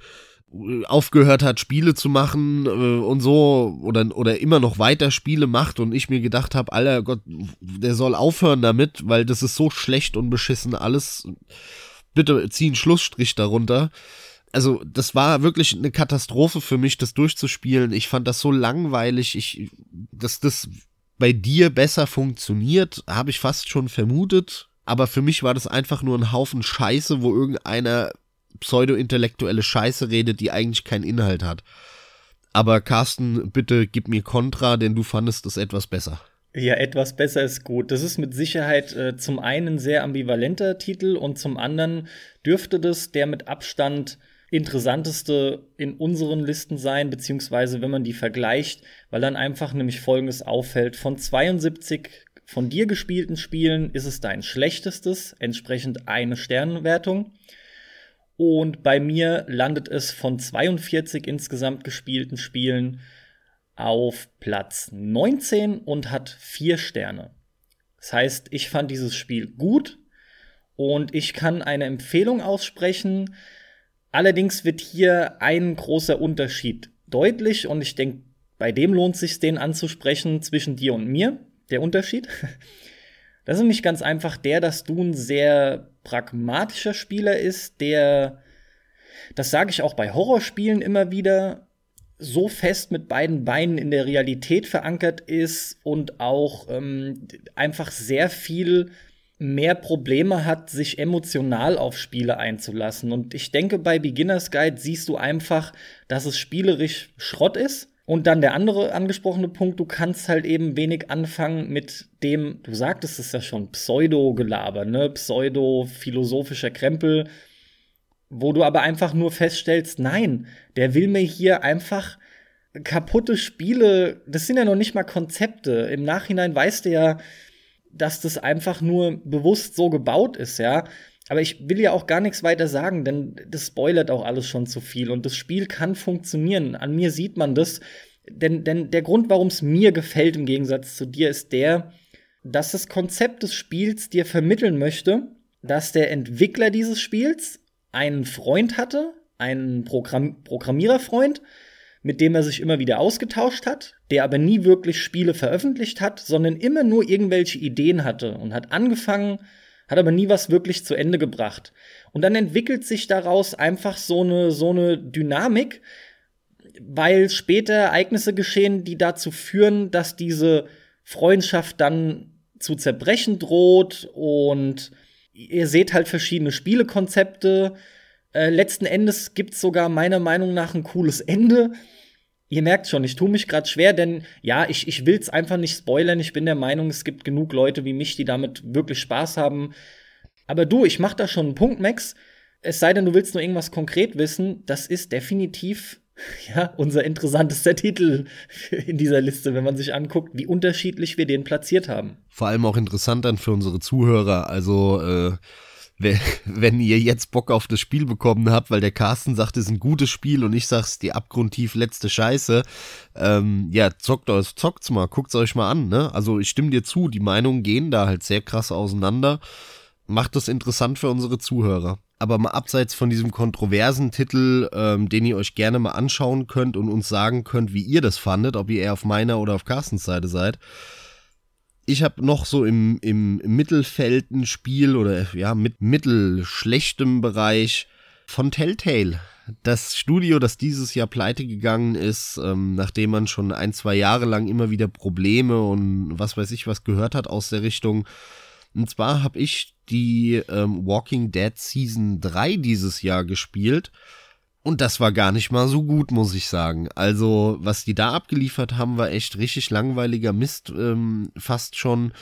aufgehört hat, Spiele zu machen äh, und so oder, oder immer noch weiter Spiele macht und ich mir gedacht habe, Alter Gott, der soll aufhören damit, weil das ist so schlecht und beschissen alles. Bitte zieh einen Schlussstrich darunter. Also, das war wirklich eine Katastrophe für mich, das durchzuspielen. Ich fand das so langweilig. Ich, das, das bei dir besser funktioniert, habe ich fast schon vermutet. Aber für mich war das einfach nur ein Haufen Scheiße, wo irgendeiner pseudo-intellektuelle Scheiße redet, die eigentlich keinen Inhalt hat. Aber Carsten, bitte gib mir Kontra, denn du fandest es etwas besser. Ja, etwas besser ist gut. Das ist mit Sicherheit äh, zum einen sehr ambivalenter Titel und zum anderen dürfte das der mit Abstand interessanteste in unseren Listen sein, beziehungsweise wenn man die vergleicht, weil dann einfach nämlich Folgendes auffällt. Von 72 von dir gespielten Spielen ist es dein schlechtestes, entsprechend eine Sternenwertung. Und bei mir landet es von 42 insgesamt gespielten Spielen auf Platz 19 und hat vier Sterne. Das heißt, ich fand dieses Spiel gut und ich kann eine Empfehlung aussprechen, Allerdings wird hier ein großer Unterschied deutlich und ich denke, bei dem lohnt sich den anzusprechen zwischen dir und mir. Der Unterschied. [LAUGHS] Das ist nämlich ganz einfach der, dass du ein sehr pragmatischer Spieler ist, der, das sage ich auch bei Horrorspielen immer wieder, so fest mit beiden Beinen in der Realität verankert ist und auch ähm, einfach sehr viel mehr Probleme hat, sich emotional auf Spiele einzulassen. Und ich denke, bei Beginner's Guide siehst du einfach, dass es spielerisch Schrott ist. Und dann der andere angesprochene Punkt, du kannst halt eben wenig anfangen mit dem, du sagtest es ja schon, Pseudo-Gelaber, ne? Pseudo-philosophischer Krempel, wo du aber einfach nur feststellst, nein, der will mir hier einfach kaputte Spiele, das sind ja noch nicht mal Konzepte. Im Nachhinein weißt du ja, dass das einfach nur bewusst so gebaut ist, ja. Aber ich will ja auch gar nichts weiter sagen, denn das spoilert auch alles schon zu viel. Und das Spiel kann funktionieren. An mir sieht man das. Denn, denn der Grund, warum es mir gefällt im Gegensatz zu dir, ist der, dass das Konzept des Spiels dir vermitteln möchte, dass der Entwickler dieses Spiels einen Freund hatte, einen Programm Programmiererfreund, mit dem er sich immer wieder ausgetauscht hat, der aber nie wirklich Spiele veröffentlicht hat, sondern immer nur irgendwelche Ideen hatte und hat angefangen, hat aber nie was wirklich zu Ende gebracht. Und dann entwickelt sich daraus einfach so eine, so eine Dynamik, weil später Ereignisse geschehen, die dazu führen, dass diese Freundschaft dann zu zerbrechen droht und ihr seht halt verschiedene Spielekonzepte. Äh, letzten Endes gibt's sogar meiner Meinung nach ein cooles Ende ihr merkt schon, ich tue mich gerade schwer, denn ja, ich, ich will es einfach nicht spoilern. Ich bin der Meinung, es gibt genug Leute wie mich, die damit wirklich Spaß haben. Aber du, ich mach da schon einen Punkt, Max. Es sei denn, du willst nur irgendwas konkret wissen. Das ist definitiv [LAUGHS] ja, unser interessantester Titel [LAUGHS] in dieser Liste, wenn man sich anguckt, wie unterschiedlich wir den platziert haben. Vor allem auch interessant dann für unsere Zuhörer. Also, äh wenn ihr jetzt Bock auf das Spiel bekommen habt, weil der Carsten sagt, es ist ein gutes Spiel und ich sag's die abgrundtief letzte Scheiße, ähm, ja, zockt euch, zockt's mal, guckt's euch mal an, ne? Also ich stimme dir zu, die Meinungen gehen da halt sehr krass auseinander. Macht das interessant für unsere Zuhörer. Aber mal abseits von diesem kontroversen Titel, ähm, den ihr euch gerne mal anschauen könnt und uns sagen könnt, wie ihr das fandet, ob ihr eher auf meiner oder auf Carstens Seite seid ich habe noch so im, im, Mittelfeld ein Spiel oder ja, mit mittelschlechtem Bereich von Telltale. Das Studio, das dieses Jahr pleite gegangen ist, ähm, nachdem man schon ein, zwei Jahre lang immer wieder Probleme und was weiß ich was gehört hat aus der Richtung. Und zwar habe ich die ähm, Walking Dead Season 3 dieses Jahr gespielt und das war gar nicht mal so gut, muss ich sagen. Also, was die da abgeliefert haben, war echt richtig langweiliger Mist, ähm, fast schon.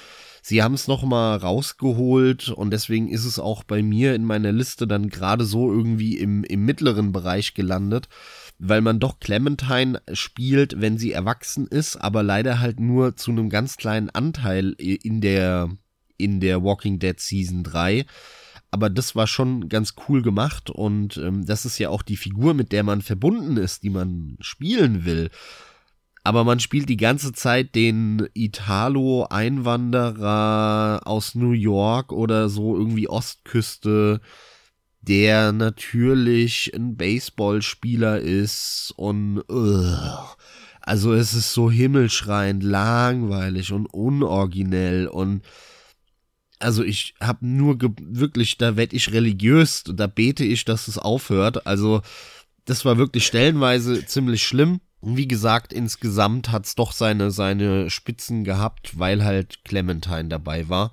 Sie haben es nochmal rausgeholt und deswegen ist es auch bei mir in meiner Liste dann gerade so irgendwie im, im mittleren Bereich gelandet, weil man doch Clementine spielt, wenn sie erwachsen ist, aber leider halt nur zu einem ganz kleinen Anteil in der, in der Walking Dead Season 3 aber das war schon ganz cool gemacht und ähm, das ist ja auch die Figur, mit der man verbunden ist, die man spielen will. Aber man spielt die ganze Zeit den Italo-Einwanderer aus New York oder so irgendwie Ostküste, der natürlich ein Baseballspieler ist und uh, also es ist so himmelschreiend langweilig und unoriginell und also ich habe nur wirklich, da werd ich religiös, da bete ich, dass es aufhört. Also das war wirklich stellenweise ziemlich schlimm. Wie gesagt, insgesamt hat's doch seine, seine Spitzen gehabt, weil halt Clementine dabei war,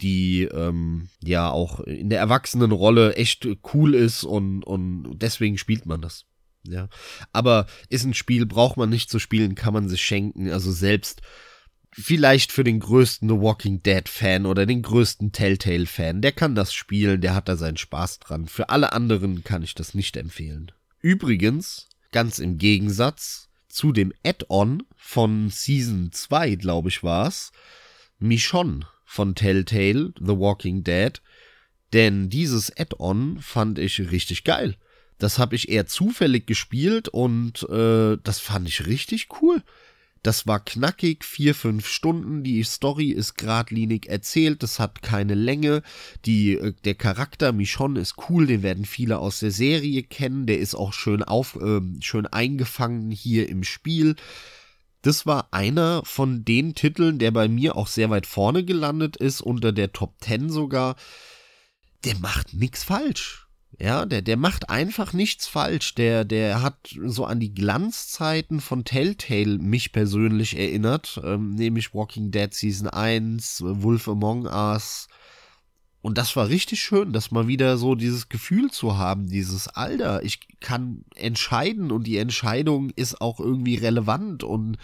die ähm, ja auch in der Erwachsenenrolle echt cool ist und, und deswegen spielt man das. Ja. Aber ist ein Spiel, braucht man nicht zu spielen, kann man sich schenken. Also selbst vielleicht für den größten The Walking Dead Fan oder den größten Telltale Fan, der kann das spielen, der hat da seinen Spaß dran. Für alle anderen kann ich das nicht empfehlen. Übrigens, ganz im Gegensatz zu dem Add-on von Season 2, glaube ich, war's, Michonne von Telltale, The Walking Dead, denn dieses Add-on fand ich richtig geil. Das habe ich eher zufällig gespielt und äh, das fand ich richtig cool. Das war knackig, vier, fünf Stunden. Die Story ist geradlinig erzählt. Das hat keine Länge. Die, äh, der Charakter Michonne ist cool. Den werden viele aus der Serie kennen. Der ist auch schön auf, äh, schön eingefangen hier im Spiel. Das war einer von den Titeln, der bei mir auch sehr weit vorne gelandet ist, unter der Top 10 sogar. Der macht nichts falsch ja, der, der macht einfach nichts falsch. Der, der hat so an die Glanzzeiten von Telltale mich persönlich erinnert, ähm, nämlich Walking Dead Season 1, Wolf Among Us Und das war richtig schön, dass mal wieder so dieses Gefühl zu haben, dieses Alter, ich kann entscheiden und die Entscheidung ist auch irgendwie relevant und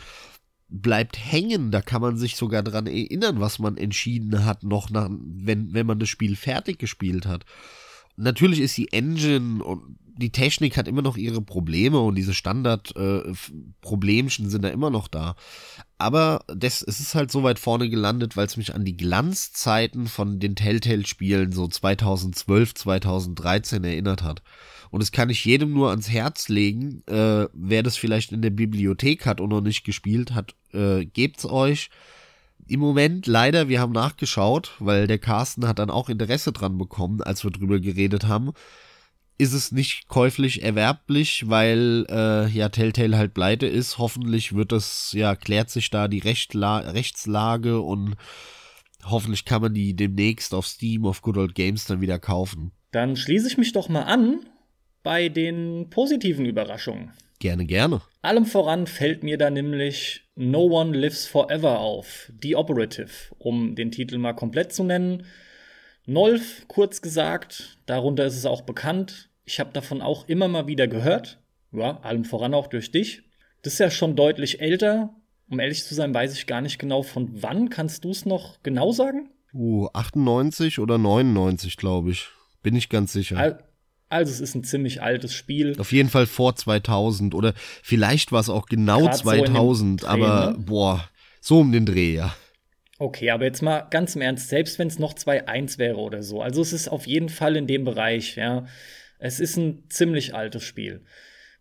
bleibt hängen. Da kann man sich sogar dran erinnern, was man entschieden hat, noch nach, wenn, wenn man das Spiel fertig gespielt hat. Natürlich ist die Engine und die Technik hat immer noch ihre Probleme und diese Standard-Problemchen äh, sind da immer noch da. Aber das, es ist halt so weit vorne gelandet, weil es mich an die Glanzzeiten von den Telltale-Spielen so 2012, 2013 erinnert hat. Und das kann ich jedem nur ans Herz legen, äh, wer das vielleicht in der Bibliothek hat und noch nicht gespielt hat, äh, gebt's euch. Im Moment leider, wir haben nachgeschaut, weil der Carsten hat dann auch Interesse dran bekommen, als wir drüber geredet haben ist es nicht käuflich erwerblich, weil äh, ja Telltale halt pleite ist. Hoffentlich wird es, ja, klärt sich da die Rechtla Rechtslage und hoffentlich kann man die demnächst auf Steam, auf Good Old Games dann wieder kaufen. Dann schließe ich mich doch mal an bei den positiven Überraschungen. Gerne, gerne. Allem voran fällt mir da nämlich No One Lives Forever auf, The Operative, um den Titel mal komplett zu nennen. Nolf, kurz gesagt, darunter ist es auch bekannt, ich habe davon auch immer mal wieder gehört. Ja, allem voran auch durch dich. Das ist ja schon deutlich älter. Um ehrlich zu sein, weiß ich gar nicht genau von wann. Kannst du es noch genau sagen? Uh, 98 oder 99, glaube ich. Bin ich ganz sicher. Al also es ist ein ziemlich altes Spiel. Auf jeden Fall vor 2000 oder vielleicht war es auch genau Grad 2000, so Dreh, aber ne? boah, so um den Dreh, ja. Okay, aber jetzt mal ganz im Ernst, selbst wenn es noch 2.1 wäre oder so. Also es ist auf jeden Fall in dem Bereich, ja. Es ist ein ziemlich altes Spiel.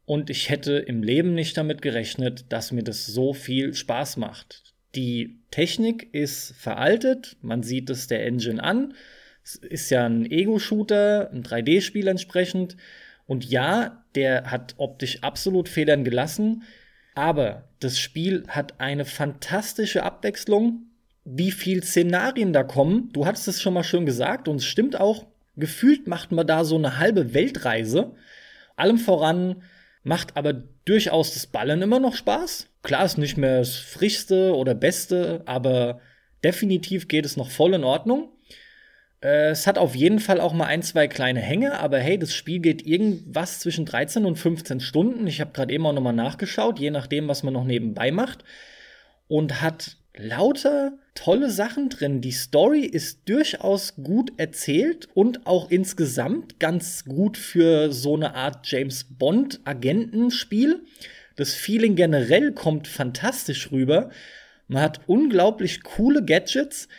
Und ich hätte im Leben nicht damit gerechnet, dass mir das so viel Spaß macht. Die Technik ist veraltet, man sieht es der Engine an. Es ist ja ein Ego-Shooter, ein 3D-Spiel entsprechend. Und ja, der hat optisch absolut Federn gelassen, aber das Spiel hat eine fantastische Abwechslung. Wie viel Szenarien da kommen, du hattest es schon mal schön gesagt und es stimmt auch, Gefühlt macht man da so eine halbe Weltreise. Allem voran macht aber durchaus das Ballen immer noch Spaß. Klar ist nicht mehr das frischste oder beste, aber definitiv geht es noch voll in Ordnung. Äh, es hat auf jeden Fall auch mal ein, zwei kleine Hänge, aber hey, das Spiel geht irgendwas zwischen 13 und 15 Stunden. Ich habe gerade eben auch noch mal nachgeschaut, je nachdem, was man noch nebenbei macht. Und hat lauter tolle Sachen drin. Die Story ist durchaus gut erzählt und auch insgesamt ganz gut für so eine Art James Bond Agentenspiel. Das Feeling generell kommt fantastisch rüber. Man hat unglaublich coole Gadgets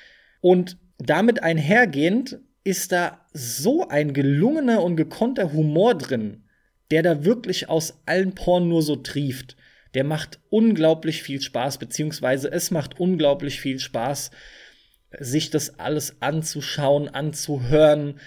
und damit einhergehend ist da so ein gelungener und gekonnter Humor drin, der da wirklich aus allen Poren nur so trieft der macht unglaublich viel Spaß, beziehungsweise es macht unglaublich viel Spaß, sich das alles anzuschauen, anzuhören.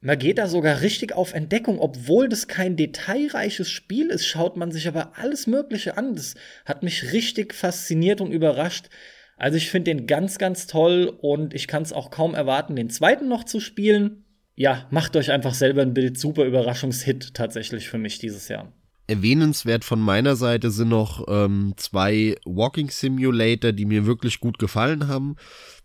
Man geht da sogar richtig auf Entdeckung, obwohl das kein detailreiches Spiel ist, schaut man sich aber alles Mögliche an. Das hat mich richtig fasziniert und überrascht. Also ich finde den ganz, ganz toll und ich kann es auch kaum erwarten, den zweiten noch zu spielen. Ja, macht euch einfach selber ein Bild. Super Überraschungshit tatsächlich für mich dieses Jahr. Erwähnenswert von meiner Seite sind noch ähm, zwei Walking Simulator, die mir wirklich gut gefallen haben.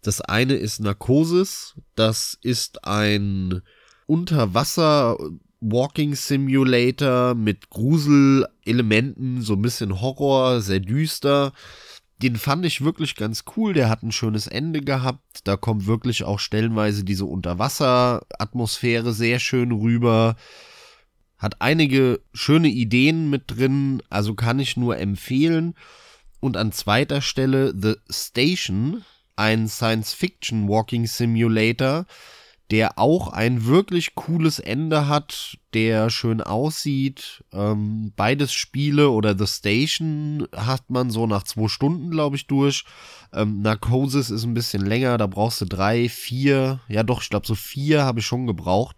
Das eine ist Narcosis. Das ist ein Unterwasser Walking Simulator mit Gruselelementen, so ein bisschen Horror, sehr düster. Den fand ich wirklich ganz cool. Der hat ein schönes Ende gehabt. Da kommt wirklich auch stellenweise diese Unterwasser-Atmosphäre sehr schön rüber hat einige schöne Ideen mit drin, also kann ich nur empfehlen. Und an zweiter Stelle The Station, ein Science-Fiction Walking Simulator, der auch ein wirklich cooles Ende hat, der schön aussieht. Ähm, beides Spiele oder The Station hat man so nach zwei Stunden, glaube ich, durch. Ähm, Narcosis ist ein bisschen länger, da brauchst du drei, vier, ja doch, ich glaube so vier habe ich schon gebraucht.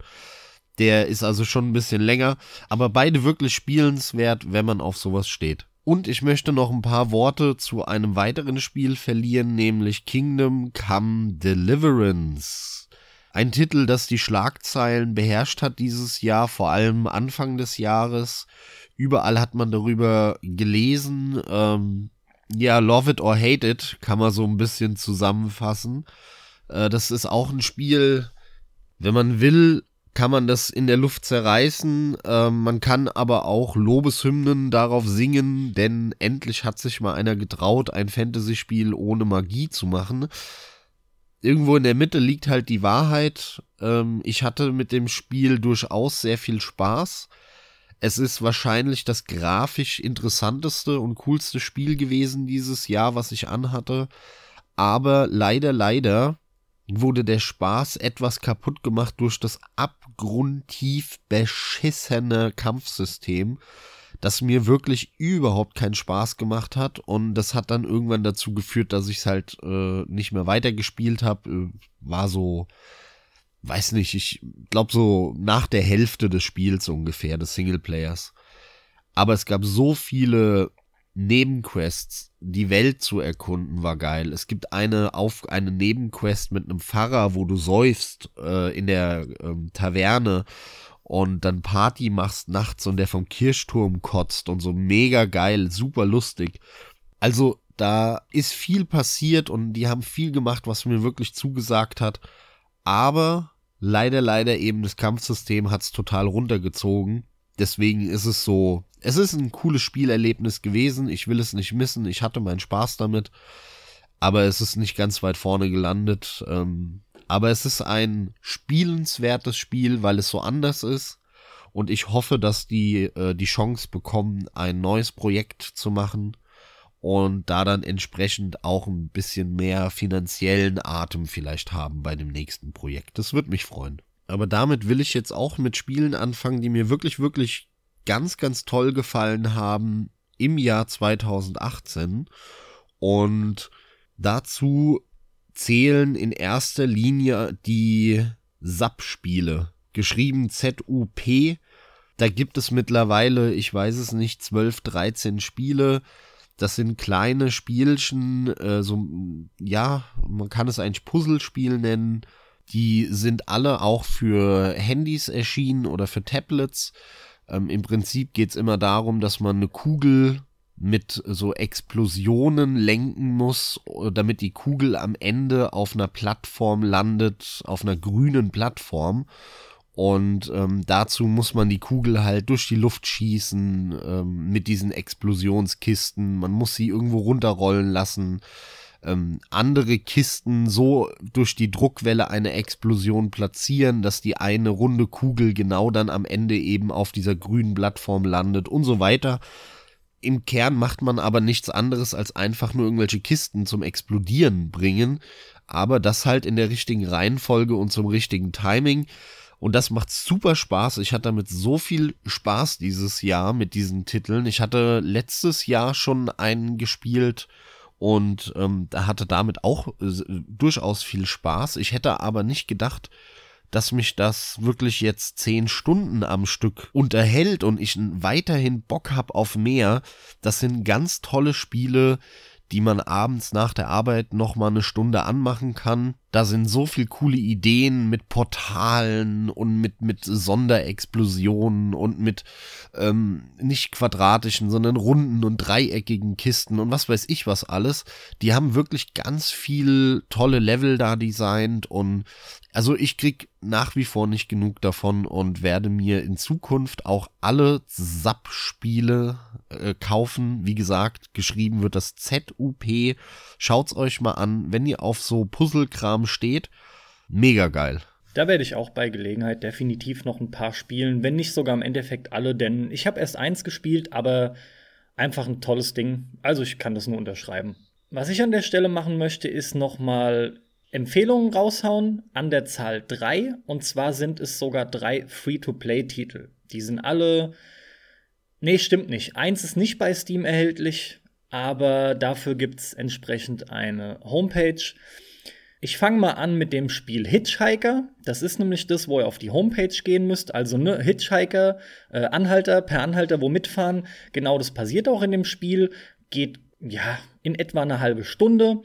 Der ist also schon ein bisschen länger, aber beide wirklich spielenswert, wenn man auf sowas steht. Und ich möchte noch ein paar Worte zu einem weiteren Spiel verlieren, nämlich Kingdom Come Deliverance. Ein Titel, das die Schlagzeilen beherrscht hat dieses Jahr, vor allem Anfang des Jahres. Überall hat man darüber gelesen. Ähm, ja, Love It or Hate It kann man so ein bisschen zusammenfassen. Äh, das ist auch ein Spiel, Wenn man will, kann man das in der Luft zerreißen. Äh, man kann aber auch Lobeshymnen darauf singen, denn endlich hat sich mal einer getraut, ein Fantasy-Spiel ohne Magie zu machen. Irgendwo in der Mitte liegt halt die Wahrheit. Ähm, ich hatte mit dem Spiel durchaus sehr viel Spaß. Es ist wahrscheinlich das grafisch interessanteste und coolste Spiel gewesen dieses Jahr, was ich anhatte. Aber leider, leider wurde der Spaß etwas kaputt gemacht durch das abgrundtief beschissene Kampfsystem, das mir wirklich überhaupt keinen Spaß gemacht hat und das hat dann irgendwann dazu geführt, dass ich es halt äh, nicht mehr weitergespielt habe. Äh, war so, weiß nicht, ich glaube so nach der Hälfte des Spiels ungefähr des Singleplayers. Aber es gab so viele Nebenquests, die Welt zu erkunden, war geil. Es gibt eine auf eine Nebenquest mit einem Pfarrer, wo du säufst äh, in der ähm, Taverne und dann Party machst nachts und der vom Kirchturm kotzt und so mega geil, super lustig. Also da ist viel passiert und die haben viel gemacht, was mir wirklich zugesagt hat. Aber leider, leider eben das Kampfsystem hat's total runtergezogen. Deswegen ist es so, es ist ein cooles Spielerlebnis gewesen. Ich will es nicht missen. Ich hatte meinen Spaß damit. Aber es ist nicht ganz weit vorne gelandet. Ähm, aber es ist ein spielenswertes Spiel, weil es so anders ist. Und ich hoffe, dass die äh, die Chance bekommen, ein neues Projekt zu machen und da dann entsprechend auch ein bisschen mehr finanziellen Atem vielleicht haben bei dem nächsten Projekt. Das würde mich freuen. Aber damit will ich jetzt auch mit Spielen anfangen, die mir wirklich, wirklich ganz, ganz toll gefallen haben im Jahr 2018. Und dazu zählen in erster Linie die SAP-Spiele, geschrieben Z-U-P. Da gibt es mittlerweile, ich weiß es nicht, 12, 13 Spiele. Das sind kleine Spielchen, äh, so, ja, man kann es eigentlich Puzzlespiel nennen. Die sind alle auch für Handys erschienen oder für Tablets. Ähm, Im Prinzip geht's immer darum, dass man eine Kugel mit so Explosionen lenken muss, damit die Kugel am Ende auf einer Plattform landet, auf einer grünen Plattform. Und ähm, dazu muss man die Kugel halt durch die Luft schießen ähm, mit diesen Explosionskisten. Man muss sie irgendwo runterrollen lassen ähm, andere Kisten so durch die Druckwelle eine Explosion platzieren, dass die eine runde Kugel genau dann am Ende eben auf dieser grünen Plattform landet und so weiter. Im Kern macht man aber nichts anderes als einfach nur irgendwelche Kisten zum Explodieren bringen, aber das halt in der richtigen Reihenfolge und zum richtigen Timing. Und das macht super Spaß. Ich hatte damit so viel Spaß dieses Jahr mit diesen Titeln. Ich hatte letztes Jahr schon einen gespielt, und ähm, hatte damit auch äh, durchaus viel Spaß. Ich hätte aber nicht gedacht, dass mich das wirklich jetzt zehn Stunden am Stück unterhält und ich weiterhin Bock hab auf mehr. Das sind ganz tolle Spiele, die man abends nach der Arbeit noch mal eine Stunde anmachen kann. Da sind so viel coole Ideen mit Portalen und mit mit Sonderexplosionen und mit ähm, nicht quadratischen, sondern runden und dreieckigen Kisten und was weiß ich was alles. Die haben wirklich ganz viel tolle Level da designt und also ich krieg nach wie vor nicht genug davon und werde mir in Zukunft auch alle SAP-Spiele äh, kaufen. Wie gesagt, geschrieben wird das ZUP. Schaut's euch mal an, wenn ihr auf so Puzzlekram steht. Mega geil. Da werde ich auch bei Gelegenheit definitiv noch ein paar spielen, wenn nicht sogar im Endeffekt alle, denn ich habe erst eins gespielt, aber einfach ein tolles Ding. Also ich kann das nur unterschreiben. Was ich an der Stelle machen möchte, ist noch mal Empfehlungen raushauen an der Zahl 3. Und zwar sind es sogar drei Free-to-Play-Titel. Die sind alle. Nee, stimmt nicht. Eins ist nicht bei Steam erhältlich, aber dafür gibt es entsprechend eine Homepage. Ich fange mal an mit dem Spiel Hitchhiker. Das ist nämlich das, wo ihr auf die Homepage gehen müsst. Also ne, Hitchhiker, äh, Anhalter, per Anhalter, wo mitfahren. Genau das passiert auch in dem Spiel. Geht ja in etwa eine halbe Stunde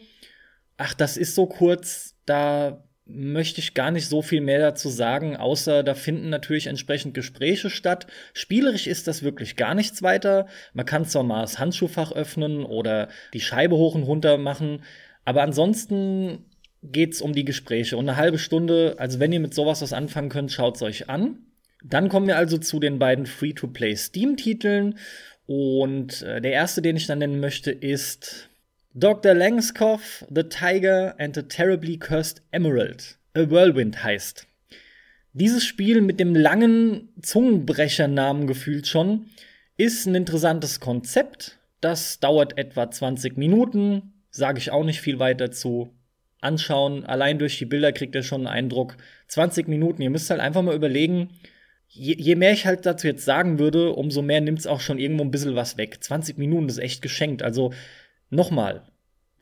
ach, das ist so kurz, da möchte ich gar nicht so viel mehr dazu sagen, außer da finden natürlich entsprechend Gespräche statt. Spielerisch ist das wirklich gar nichts weiter. Man kann zwar mal das Handschuhfach öffnen oder die Scheibe hoch und runter machen, aber ansonsten geht's um die Gespräche. Und eine halbe Stunde, also wenn ihr mit sowas was anfangen könnt, schaut's euch an. Dann kommen wir also zu den beiden Free-to-Play Steam-Titeln. Und äh, der erste, den ich dann nennen möchte, ist Dr. Langskov, The Tiger and the Terribly Cursed Emerald. A Whirlwind heißt. Dieses Spiel mit dem langen Zungenbrechernamen gefühlt schon ist ein interessantes Konzept. Das dauert etwa 20 Minuten, sage ich auch nicht viel weiter zu. Anschauen, allein durch die Bilder kriegt ihr schon einen Eindruck. 20 Minuten, ihr müsst halt einfach mal überlegen, je, je mehr ich halt dazu jetzt sagen würde, umso mehr nimmt es auch schon irgendwo ein bisschen was weg. 20 Minuten ist echt geschenkt. Also nochmal,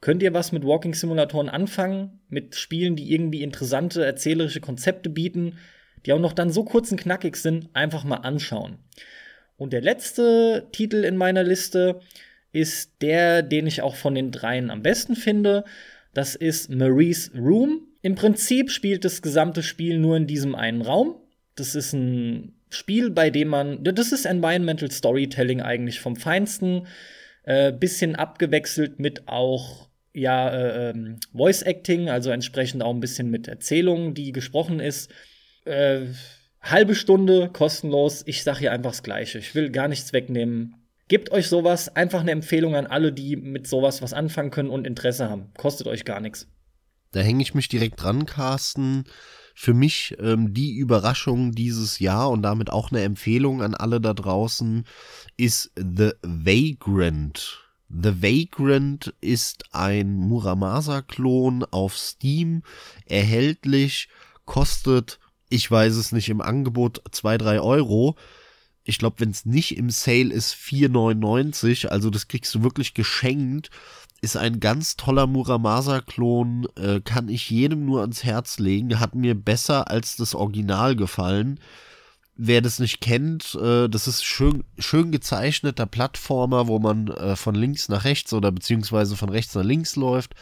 könnt ihr was mit Walking-Simulatoren anfangen? Mit Spielen, die irgendwie interessante erzählerische Konzepte bieten, die auch noch dann so kurz und knackig sind, einfach mal anschauen. Und der letzte Titel in meiner Liste ist der, den ich auch von den dreien am besten finde. Das ist Marie's Room. Im Prinzip spielt das gesamte Spiel nur in diesem einen Raum. Das ist ein Spiel, bei dem man, das ist Environmental Storytelling eigentlich vom Feinsten. Äh, bisschen abgewechselt mit auch ja äh, ähm, Voice Acting, also entsprechend auch ein bisschen mit Erzählung, die gesprochen ist. Äh, halbe Stunde kostenlos. Ich sage hier einfach das Gleiche. Ich will gar nichts wegnehmen. Gebt euch sowas. Einfach eine Empfehlung an alle, die mit sowas was anfangen können und Interesse haben. Kostet euch gar nichts. Da hänge ich mich direkt dran, Carsten. Für mich ähm, die Überraschung dieses Jahr und damit auch eine Empfehlung an alle da draußen ist The Vagrant. The Vagrant ist ein Muramasa-Klon auf Steam, erhältlich, kostet ich weiß es nicht, im Angebot zwei drei Euro. Ich glaube, wenn es nicht im Sale ist, 4,99. Also das kriegst du wirklich geschenkt. Ist ein ganz toller Muramasa-Klon. Äh, kann ich jedem nur ans Herz legen. Hat mir besser als das Original gefallen. Wer das nicht kennt, äh, das ist schön, schön gezeichneter Plattformer, wo man äh, von links nach rechts oder beziehungsweise von rechts nach links läuft.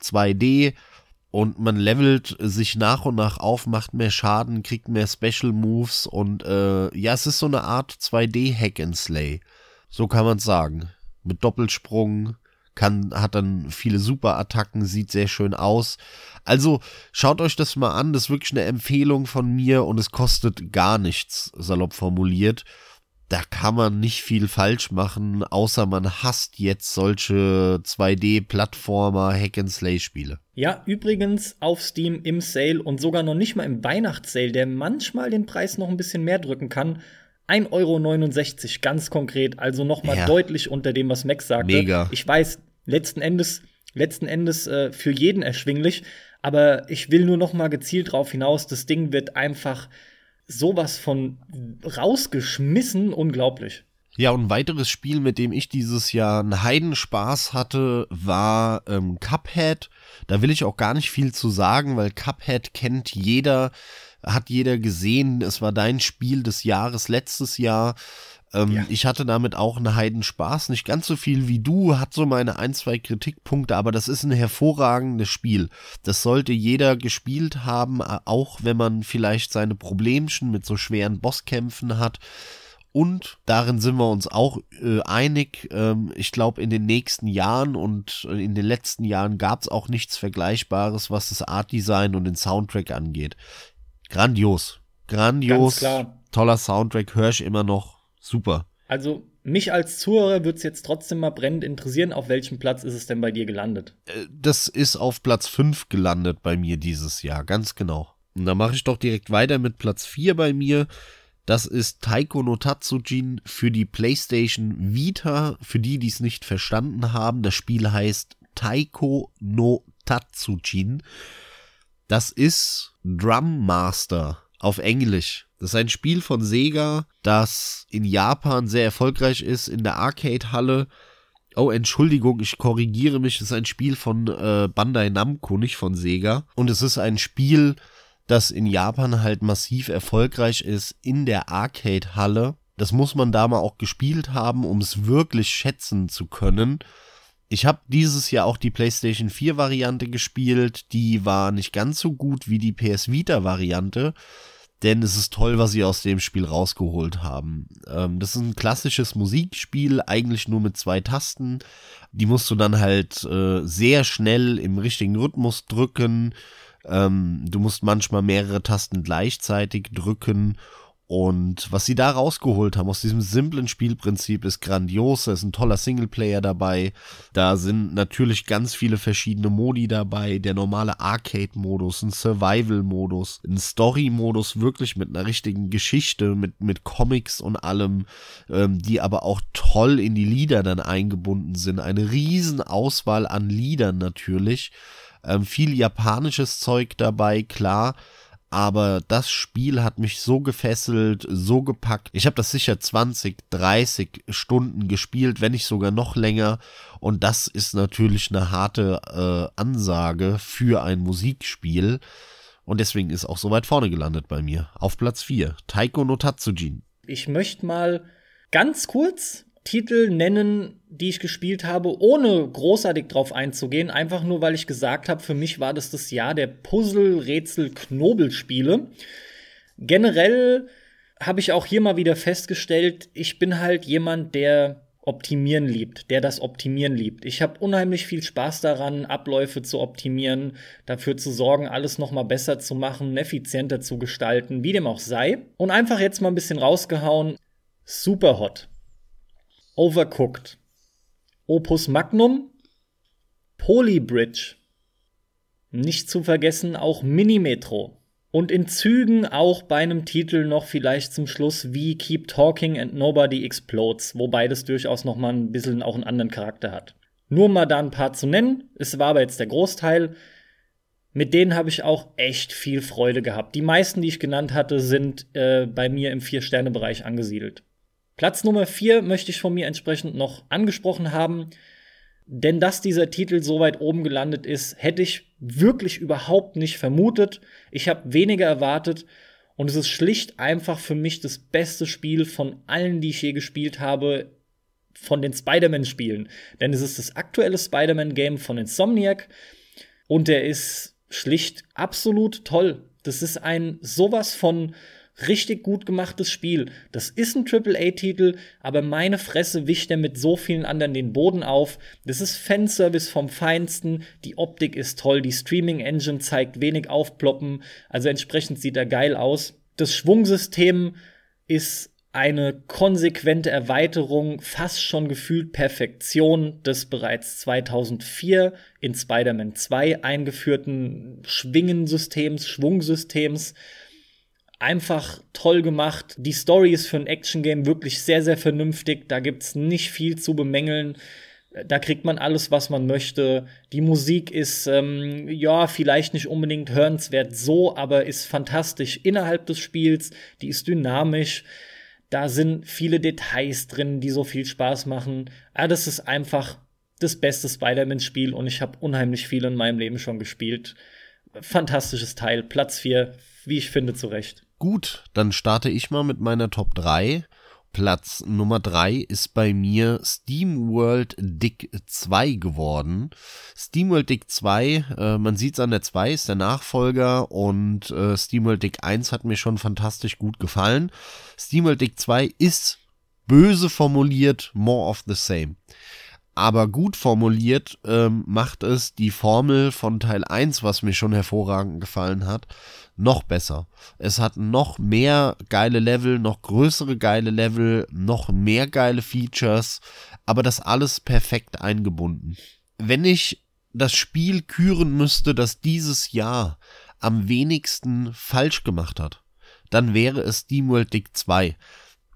2D und man levelt sich nach und nach auf, macht mehr Schaden, kriegt mehr Special Moves und äh, ja, es ist so eine Art 2D Hack and Slay. So kann man sagen. Mit Doppelsprung, kann, hat dann viele Superattacken, sieht sehr schön aus. Also schaut euch das mal an, das ist wirklich eine Empfehlung von mir und es kostet gar nichts, salopp formuliert da kann man nicht viel falsch machen, außer man hasst jetzt solche 2D-Plattformer Hack-and-Slay-Spiele. Ja, übrigens auf Steam im Sale und sogar noch nicht mal im Weihnachtssale, der manchmal den Preis noch ein bisschen mehr drücken kann. 1,69 Euro ganz konkret, also noch mal ja. deutlich unter dem, was Max sagte. Mega. Ich weiß, letzten Endes, letzten Endes äh, für jeden erschwinglich, aber ich will nur noch mal gezielt darauf hinaus, das Ding wird einfach sowas von rausgeschmissen, unglaublich. Ja, und ein weiteres Spiel, mit dem ich dieses Jahr einen Heidenspaß hatte, war ähm, Cuphead. Da will ich auch gar nicht viel zu sagen, weil Cuphead kennt jeder, hat jeder gesehen. Es war dein Spiel des Jahres letztes Jahr. Ähm, ja. Ich hatte damit auch einen Heidenspaß. Nicht ganz so viel wie du, hat so meine ein, zwei Kritikpunkte, aber das ist ein hervorragendes Spiel. Das sollte jeder gespielt haben, auch wenn man vielleicht seine Problemchen mit so schweren Bosskämpfen hat. Und darin sind wir uns auch äh, einig. Ähm, ich glaube, in den nächsten Jahren und äh, in den letzten Jahren gab es auch nichts Vergleichbares, was das Art-Design und den Soundtrack angeht. Grandios. Grandios. Toller Soundtrack, höre ich immer noch super. Also mich als Zuhörer würde es jetzt trotzdem mal brennend interessieren, auf welchem Platz ist es denn bei dir gelandet? Äh, das ist auf Platz 5 gelandet bei mir dieses Jahr, ganz genau. Und da mache ich doch direkt weiter mit Platz 4 bei mir. Das ist Taiko no Tatsujin für die PlayStation Vita. Für die, die es nicht verstanden haben, das Spiel heißt Taiko no Tatsujin. Das ist Drum Master auf Englisch. Das ist ein Spiel von Sega, das in Japan sehr erfolgreich ist, in der Arcade-Halle. Oh, Entschuldigung, ich korrigiere mich. Es ist ein Spiel von äh, Bandai Namco, nicht von Sega. Und es ist ein Spiel, das in Japan halt massiv erfolgreich ist in der Arcade-Halle. Das muss man da mal auch gespielt haben, um es wirklich schätzen zu können. Ich habe dieses Jahr auch die PlayStation 4 Variante gespielt. Die war nicht ganz so gut wie die PS Vita Variante. Denn es ist toll, was sie aus dem Spiel rausgeholt haben. Ähm, das ist ein klassisches Musikspiel, eigentlich nur mit zwei Tasten. Die musst du dann halt äh, sehr schnell im richtigen Rhythmus drücken. Ähm, du musst manchmal mehrere Tasten gleichzeitig drücken und was sie da rausgeholt haben aus diesem simplen Spielprinzip ist grandios. Da ist ein toller Singleplayer dabei. Da sind natürlich ganz viele verschiedene Modi dabei. Der normale Arcade-Modus, ein Survival-Modus, ein Story-Modus, wirklich mit einer richtigen Geschichte, mit, mit Comics und allem, ähm, die aber auch toll in die Lieder dann eingebunden sind. Eine riesen Auswahl an Liedern natürlich. Ähm, viel japanisches Zeug dabei, klar aber das Spiel hat mich so gefesselt, so gepackt. Ich habe das sicher 20, 30 Stunden gespielt, wenn nicht sogar noch länger. Und das ist natürlich eine harte äh, Ansage für ein Musikspiel. Und deswegen ist auch so weit vorne gelandet bei mir. Auf Platz 4, Taiko no Tatsujin. Ich möchte mal ganz kurz Titel nennen, die ich gespielt habe, ohne großartig drauf einzugehen, einfach nur weil ich gesagt habe, für mich war das das Jahr der Puzzle-Rätsel-Knobelspiele. Generell habe ich auch hier mal wieder festgestellt, ich bin halt jemand, der Optimieren liebt, der das Optimieren liebt. Ich habe unheimlich viel Spaß daran, Abläufe zu optimieren, dafür zu sorgen, alles noch mal besser zu machen, effizienter zu gestalten, wie dem auch sei. Und einfach jetzt mal ein bisschen rausgehauen, super hot. Overcooked, Opus Magnum, Polybridge, nicht zu vergessen auch Minimetro. Und in Zügen auch bei einem Titel noch vielleicht zum Schluss wie Keep Talking and Nobody Explodes, wobei das durchaus noch mal ein bisschen auch einen anderen Charakter hat. Nur mal da ein paar zu nennen, es war aber jetzt der Großteil. Mit denen habe ich auch echt viel Freude gehabt. Die meisten, die ich genannt hatte, sind äh, bei mir im Vier-Sterne-Bereich angesiedelt. Platz Nummer 4 möchte ich von mir entsprechend noch angesprochen haben. Denn dass dieser Titel so weit oben gelandet ist, hätte ich wirklich überhaupt nicht vermutet. Ich habe weniger erwartet. Und es ist schlicht einfach für mich das beste Spiel von allen, die ich je gespielt habe, von den Spider-Man-Spielen. Denn es ist das aktuelle Spider-Man-Game von Insomniac. Und der ist schlicht absolut toll. Das ist ein sowas von richtig gut gemachtes Spiel. Das ist ein AAA-Titel, aber meine Fresse wischt er mit so vielen anderen den Boden auf. Das ist Fanservice vom Feinsten. Die Optik ist toll, die Streaming-Engine zeigt wenig Aufploppen, also entsprechend sieht er geil aus. Das Schwungsystem ist eine konsequente Erweiterung, fast schon gefühlt Perfektion des bereits 2004 in Spider-Man 2 eingeführten Schwingensystems, Schwungsystems einfach toll gemacht. Die Story ist für ein Action-Game wirklich sehr, sehr vernünftig. Da gibt's nicht viel zu bemängeln. Da kriegt man alles, was man möchte. Die Musik ist, ähm, ja, vielleicht nicht unbedingt hörenswert so, aber ist fantastisch innerhalb des Spiels. Die ist dynamisch. Da sind viele Details drin, die so viel Spaß machen. Ja, das ist einfach das beste Spider-Man-Spiel und ich habe unheimlich viel in meinem Leben schon gespielt. Fantastisches Teil. Platz 4, wie ich finde, zu Recht. Gut, dann starte ich mal mit meiner Top 3. Platz Nummer 3 ist bei mir SteamWorld Dick 2 geworden. SteamWorld Dick 2, äh, man sieht es an der 2, ist der Nachfolger und äh, SteamWorld Dick 1 hat mir schon fantastisch gut gefallen. SteamWorld Dick 2 ist böse formuliert more of the same. Aber gut formuliert ähm, macht es die Formel von Teil 1, was mir schon hervorragend gefallen hat, noch besser. Es hat noch mehr geile Level, noch größere geile Level, noch mehr geile Features, aber das alles perfekt eingebunden. Wenn ich das Spiel küren müsste, das dieses Jahr am wenigsten falsch gemacht hat, dann wäre es SteamWorld Dick 2.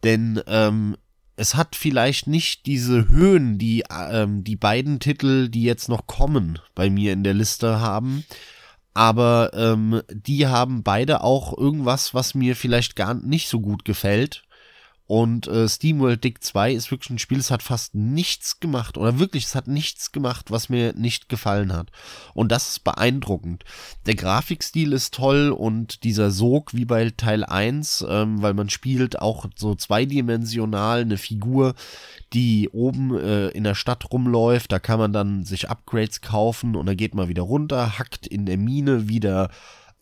Denn ähm, es hat vielleicht nicht diese Höhen, die ähm, die beiden Titel, die jetzt noch kommen, bei mir in der Liste haben aber ähm, die haben beide auch irgendwas, was mir vielleicht gar nicht so gut gefällt. Und äh, SteamWorld Dick 2 ist wirklich ein Spiel, es hat fast nichts gemacht. Oder wirklich, es hat nichts gemacht, was mir nicht gefallen hat. Und das ist beeindruckend. Der Grafikstil ist toll und dieser Sog wie bei Teil 1, ähm, weil man spielt auch so zweidimensional eine Figur, die oben äh, in der Stadt rumläuft. Da kann man dann sich Upgrades kaufen und dann geht man wieder runter, hackt in der Mine wieder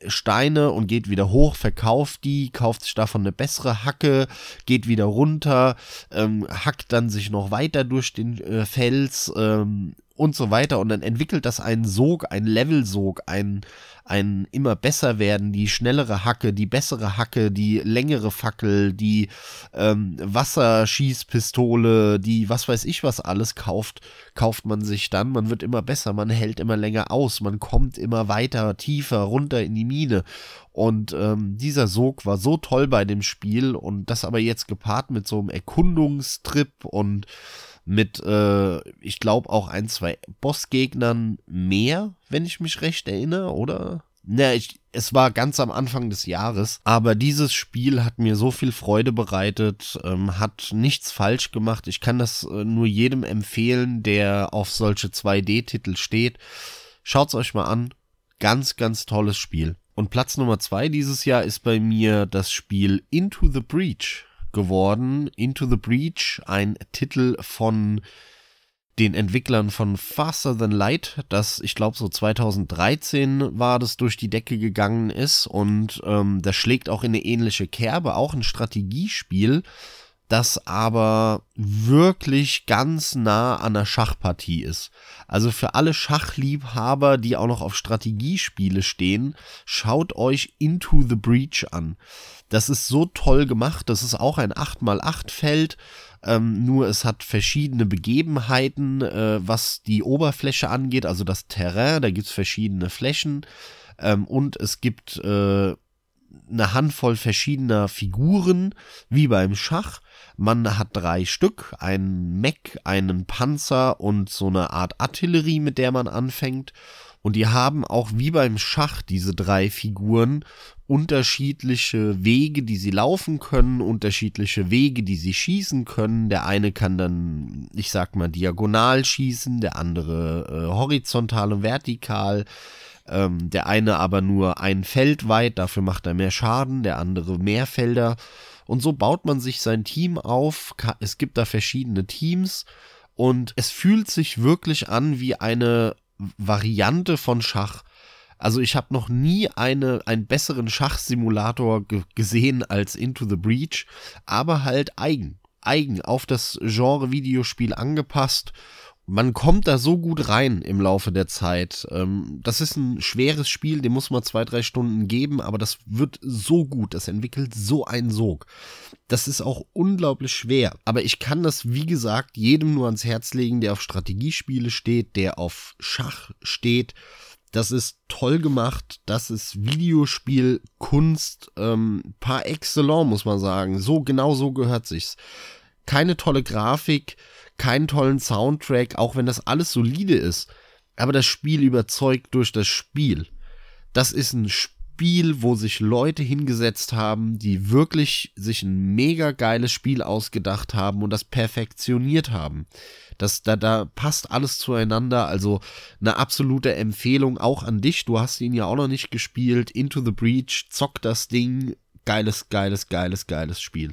Steine und geht wieder hoch, verkauft die, kauft sich davon eine bessere Hacke, geht wieder runter, ähm, hackt dann sich noch weiter durch den äh, Fels ähm, und so weiter. Und dann entwickelt das einen Sog, einen Levelsog, ein, ein immer besser werden, die schnellere Hacke, die bessere Hacke, die längere Fackel, die ähm, Wasserschießpistole, die was weiß ich was alles kauft, kauft man sich dann, man wird immer besser, man hält immer länger aus, man kommt immer weiter, tiefer runter in die Mine. Und ähm, dieser Sog war so toll bei dem Spiel und das aber jetzt gepaart mit so einem Erkundungstrip und mit, äh, ich glaube, auch ein, zwei Bossgegnern mehr, wenn ich mich recht erinnere, oder? Ne, ich, es war ganz am Anfang des Jahres, aber dieses Spiel hat mir so viel Freude bereitet, ähm, hat nichts falsch gemacht. Ich kann das äh, nur jedem empfehlen, der auf solche 2D-Titel steht. Schaut's euch mal an. Ganz, ganz tolles Spiel. Und Platz Nummer zwei dieses Jahr ist bei mir das Spiel Into the Breach geworden. Into the Breach, ein Titel von den Entwicklern von Faster Than Light, das ich glaube so 2013 war, das durch die Decke gegangen ist und ähm, das schlägt auch in eine ähnliche Kerbe, auch ein Strategiespiel, das aber wirklich ganz nah an der Schachpartie ist. Also für alle Schachliebhaber, die auch noch auf Strategiespiele stehen, schaut euch Into the Breach an. Das ist so toll gemacht, das ist auch ein 8x8 Feld, ähm, nur es hat verschiedene Begebenheiten, äh, was die Oberfläche angeht, also das Terrain, da gibt es verschiedene Flächen ähm, und es gibt äh, eine Handvoll verschiedener Figuren, wie beim Schach. Man hat drei Stück, einen Mech, einen Panzer und so eine Art Artillerie, mit der man anfängt. Und die haben auch wie beim Schach diese drei Figuren unterschiedliche Wege, die sie laufen können, unterschiedliche Wege, die sie schießen können. Der eine kann dann, ich sag mal, diagonal schießen, der andere äh, horizontal und vertikal. Ähm, der eine aber nur ein Feld weit, dafür macht er mehr Schaden, der andere mehr Felder. Und so baut man sich sein Team auf. Es gibt da verschiedene Teams und es fühlt sich wirklich an wie eine Variante von Schach. Also ich habe noch nie eine, einen besseren Schachsimulator gesehen als Into the Breach, aber halt eigen. Eigen, auf das Genre Videospiel angepasst man kommt da so gut rein im Laufe der Zeit. Ähm, das ist ein schweres Spiel, dem muss man zwei, drei Stunden geben, aber das wird so gut, das entwickelt so einen Sog. Das ist auch unglaublich schwer. Aber ich kann das, wie gesagt, jedem nur ans Herz legen, der auf Strategiespiele steht, der auf Schach steht. Das ist toll gemacht. Das ist Videospielkunst ähm, par excellence, muss man sagen. So genau so gehört sich's. Keine tolle Grafik, keinen tollen Soundtrack, auch wenn das alles solide ist. Aber das Spiel überzeugt durch das Spiel. Das ist ein Spiel, wo sich Leute hingesetzt haben, die wirklich sich ein mega geiles Spiel ausgedacht haben und das perfektioniert haben. Das, da, da passt alles zueinander. Also eine absolute Empfehlung auch an dich. Du hast ihn ja auch noch nicht gespielt. Into the Breach, zock das Ding. Geiles, geiles, geiles, geiles Spiel.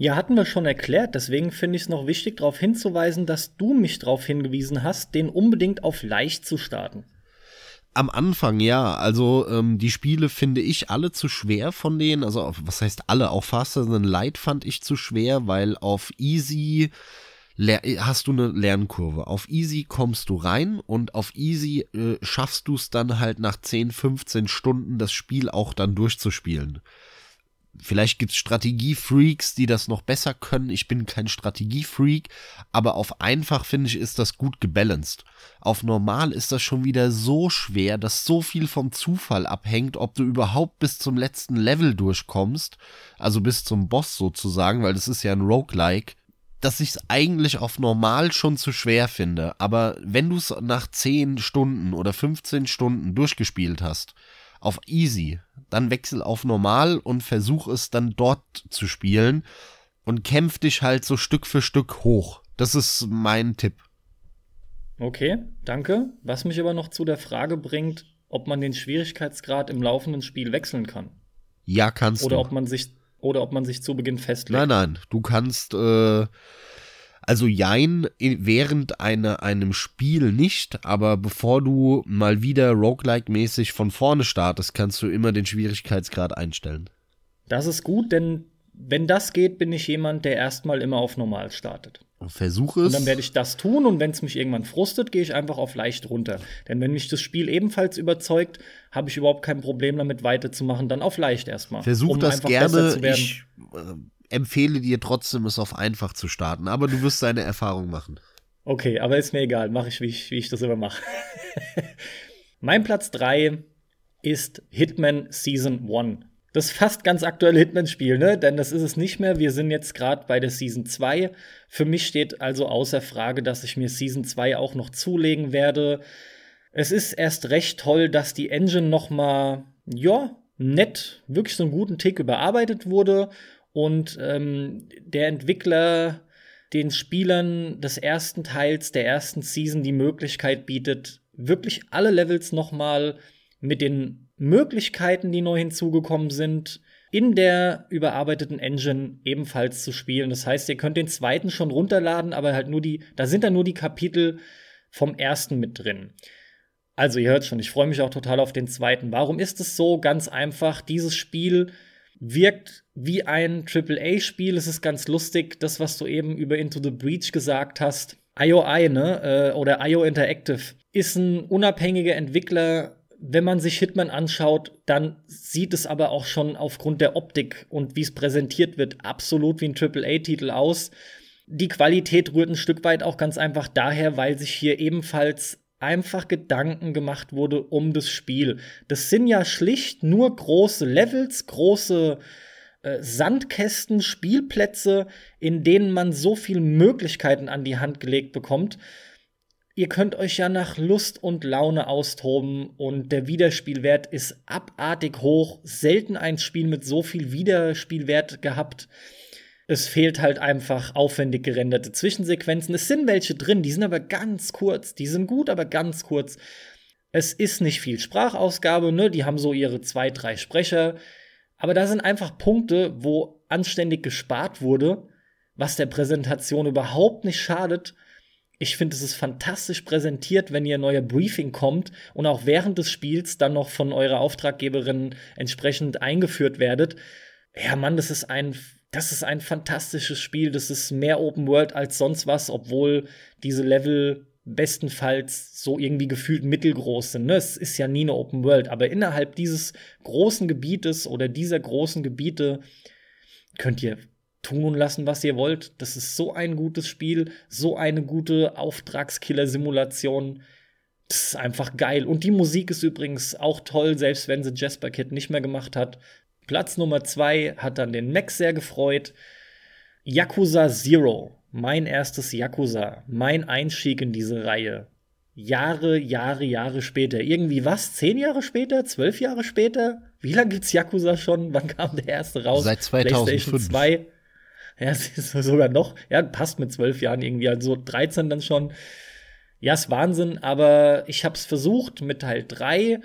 Ja, hatten wir schon erklärt, deswegen finde ich es noch wichtig, darauf hinzuweisen, dass du mich darauf hingewiesen hast, den unbedingt auf leicht zu starten. Am Anfang ja, also ähm, die Spiele finde ich alle zu schwer von denen, also was heißt alle, auch Faster Than Light fand ich zu schwer, weil auf Easy hast du eine Lernkurve. Auf Easy kommst du rein und auf Easy äh, schaffst du es dann halt nach 10, 15 Stunden das Spiel auch dann durchzuspielen. Vielleicht gibt's Strategiefreaks, die das noch besser können. Ich bin kein Strategiefreak, aber auf einfach finde ich, ist das gut gebalanced. Auf normal ist das schon wieder so schwer, dass so viel vom Zufall abhängt, ob du überhaupt bis zum letzten Level durchkommst, also bis zum Boss sozusagen, weil das ist ja ein Roguelike, dass ich es eigentlich auf normal schon zu schwer finde. Aber wenn du es nach 10 Stunden oder 15 Stunden durchgespielt hast, auf easy, dann wechsel auf normal und versuch es dann dort zu spielen und kämpf dich halt so Stück für Stück hoch. Das ist mein Tipp. Okay, danke. Was mich aber noch zu der Frage bringt, ob man den Schwierigkeitsgrad im laufenden Spiel wechseln kann. Ja, kannst oder du. Ob man sich, oder ob man sich zu Beginn festlegt. Nein, nein, du kannst, äh, Also jein, während einer, einem Spiel nicht, aber bevor du mal wieder roguelike-mäßig von vorne startest, kannst du immer den Schwierigkeitsgrad einstellen. Das ist gut, denn wenn das geht, bin ich jemand, der erstmal immer auf normal startet. Versuche es. Und dann werde ich das tun und wenn es mich irgendwann frustet, gehe ich einfach auf leicht runter. Denn wenn mich das Spiel ebenfalls überzeugt, habe ich überhaupt kein Problem damit weiterzumachen, dann auf leicht erstmal. Versuch um das gerne. Ich äh, empfehle dir trotzdem, es auf einfach zu starten, aber du wirst deine Erfahrung machen. Okay, aber ist mir egal, mache ich wie, ich, wie ich das immer mache. [LAUGHS] mein Platz 3 ist Hitman Season 1. Das fast ganz aktuelle Hitman-Spiel, ne? Denn das ist es nicht mehr. Wir sind jetzt gerade bei der Season 2. Für mich steht also außer Frage, dass ich mir Season 2 auch noch zulegen werde. Es ist erst recht toll, dass die Engine noch mal, ja, nett, wirklich so einen guten Tick überarbeitet wurde und ähm, der Entwickler den Spielern des ersten Teils der ersten Season die Möglichkeit bietet, wirklich alle Levels noch mal mit den Möglichkeiten, die neu hinzugekommen sind, in der überarbeiteten Engine ebenfalls zu spielen. Das heißt, ihr könnt den zweiten schon runterladen, aber halt nur die, da sind dann nur die Kapitel vom ersten mit drin. Also, ihr hört schon, ich freue mich auch total auf den zweiten. Warum ist es so? Ganz einfach, dieses Spiel wirkt wie ein AAA-Spiel. Es ist ganz lustig, das, was du eben über Into the Breach gesagt hast. IOI, ne, äh, oder IO Interactive, ist ein unabhängiger Entwickler wenn man sich Hitman anschaut, dann sieht es aber auch schon aufgrund der Optik und wie es präsentiert wird absolut wie ein AAA-Titel aus. Die Qualität rührt ein Stück weit auch ganz einfach daher, weil sich hier ebenfalls einfach Gedanken gemacht wurde um das Spiel. Das sind ja schlicht nur große Levels, große äh, Sandkästen, Spielplätze, in denen man so viele Möglichkeiten an die Hand gelegt bekommt ihr könnt euch ja nach Lust und Laune austoben und der Wiederspielwert ist abartig hoch. Selten ein Spiel mit so viel Wiederspielwert gehabt. Es fehlt halt einfach aufwendig gerenderte Zwischensequenzen. Es sind welche drin, die sind aber ganz kurz. Die sind gut, aber ganz kurz. Es ist nicht viel Sprachausgabe, ne? Die haben so ihre zwei, drei Sprecher. Aber da sind einfach Punkte, wo anständig gespart wurde, was der Präsentation überhaupt nicht schadet ich finde, es ist fantastisch präsentiert, wenn ihr neuer Briefing kommt und auch während des Spiels dann noch von eurer Auftraggeberin entsprechend eingeführt werdet. Ja, Mann, das ist ein das ist ein fantastisches Spiel. Das ist mehr Open World als sonst was, obwohl diese Level bestenfalls so irgendwie gefühlt mittelgroß sind. Ne? Es ist ja nie eine Open World, aber innerhalb dieses großen Gebietes oder dieser großen Gebiete könnt ihr tun und lassen, was ihr wollt. Das ist so ein gutes Spiel, so eine gute Auftragskiller-Simulation. Das ist einfach geil. Und die Musik ist übrigens auch toll, selbst wenn sie Jasper Kid nicht mehr gemacht hat. Platz Nummer zwei hat dann den Max sehr gefreut. Yakuza Zero, mein erstes Yakuza, mein Einstieg in diese Reihe. Jahre, Jahre, Jahre später. Irgendwie was? Zehn Jahre später? Zwölf Jahre später? Wie lange gibt's Yakuza schon? Wann kam der erste raus? Seit 2005. PlayStation 2. Ja, [LAUGHS] sogar noch, ja, passt mit zwölf Jahren irgendwie, also 13 dann schon. Ja, ist Wahnsinn, aber ich hab's versucht mit Teil 3.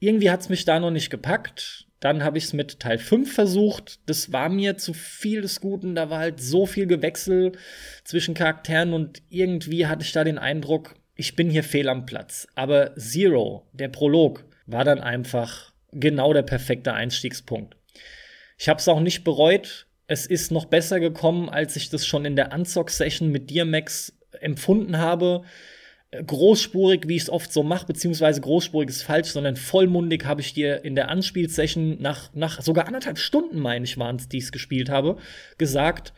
Irgendwie hat's mich da noch nicht gepackt. Dann habe ich es mit Teil 5 versucht. Das war mir zu viel des Guten. Da war halt so viel Gewechsel zwischen Charakteren und irgendwie hatte ich da den Eindruck, ich bin hier fehl am Platz. Aber Zero, der Prolog, war dann einfach genau der perfekte Einstiegspunkt. Ich habe es auch nicht bereut, es ist noch besser gekommen, als ich das schon in der Unzock-Session mit dir, Max, empfunden habe. Großspurig, wie ich es oft so mache, beziehungsweise großspurig ist falsch, sondern vollmundig habe ich dir in der Anspielsession nach, nach sogar anderthalb Stunden, meine ich, waren es, die ich es gespielt habe, gesagt,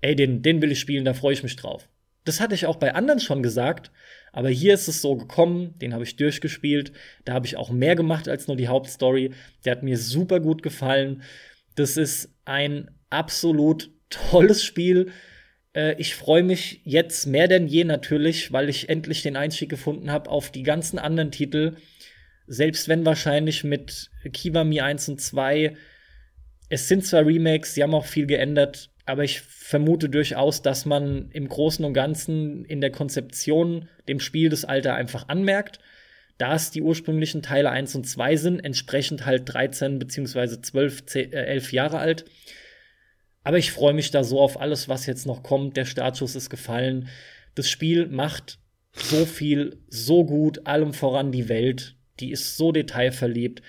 ey, den, den will ich spielen, da freue ich mich drauf. Das hatte ich auch bei anderen schon gesagt, aber hier ist es so gekommen, den habe ich durchgespielt, da habe ich auch mehr gemacht als nur die Hauptstory, der hat mir super gut gefallen. Das ist ein absolut tolles Spiel. Äh, ich freue mich jetzt mehr denn je natürlich, weil ich endlich den Einstieg gefunden habe auf die ganzen anderen Titel. Selbst wenn wahrscheinlich mit Kiwami 1 und 2 es sind zwar Remakes, sie haben auch viel geändert, aber ich vermute durchaus, dass man im Großen und Ganzen in der Konzeption dem Spiel das Alter einfach anmerkt. Da es die ursprünglichen Teile 1 und 2 sind, entsprechend halt 13 bzw. 12, 10, äh, 11 Jahre alt. Aber ich freue mich da so auf alles, was jetzt noch kommt. Der Startschuss ist gefallen. Das Spiel macht so viel, so gut, allem voran die Welt. Die ist so detailverliebt.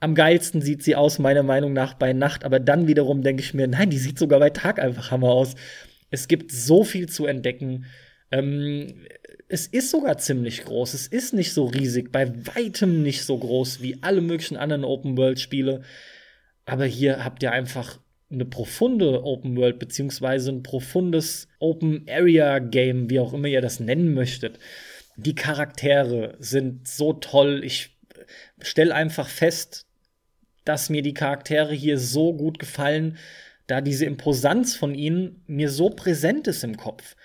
Am geilsten sieht sie aus, meiner Meinung nach, bei Nacht. Aber dann wiederum denke ich mir, nein, die sieht sogar bei Tag einfach Hammer aus. Es gibt so viel zu entdecken. Ähm, es ist sogar ziemlich groß. Es ist nicht so riesig, bei weitem nicht so groß wie alle möglichen anderen Open-World-Spiele. Aber hier habt ihr einfach eine profunde Open World beziehungsweise ein profundes Open Area Game, wie auch immer ihr das nennen möchtet. Die Charaktere sind so toll. Ich stelle einfach fest, dass mir die Charaktere hier so gut gefallen, da diese Imposanz von ihnen mir so präsent ist im Kopf.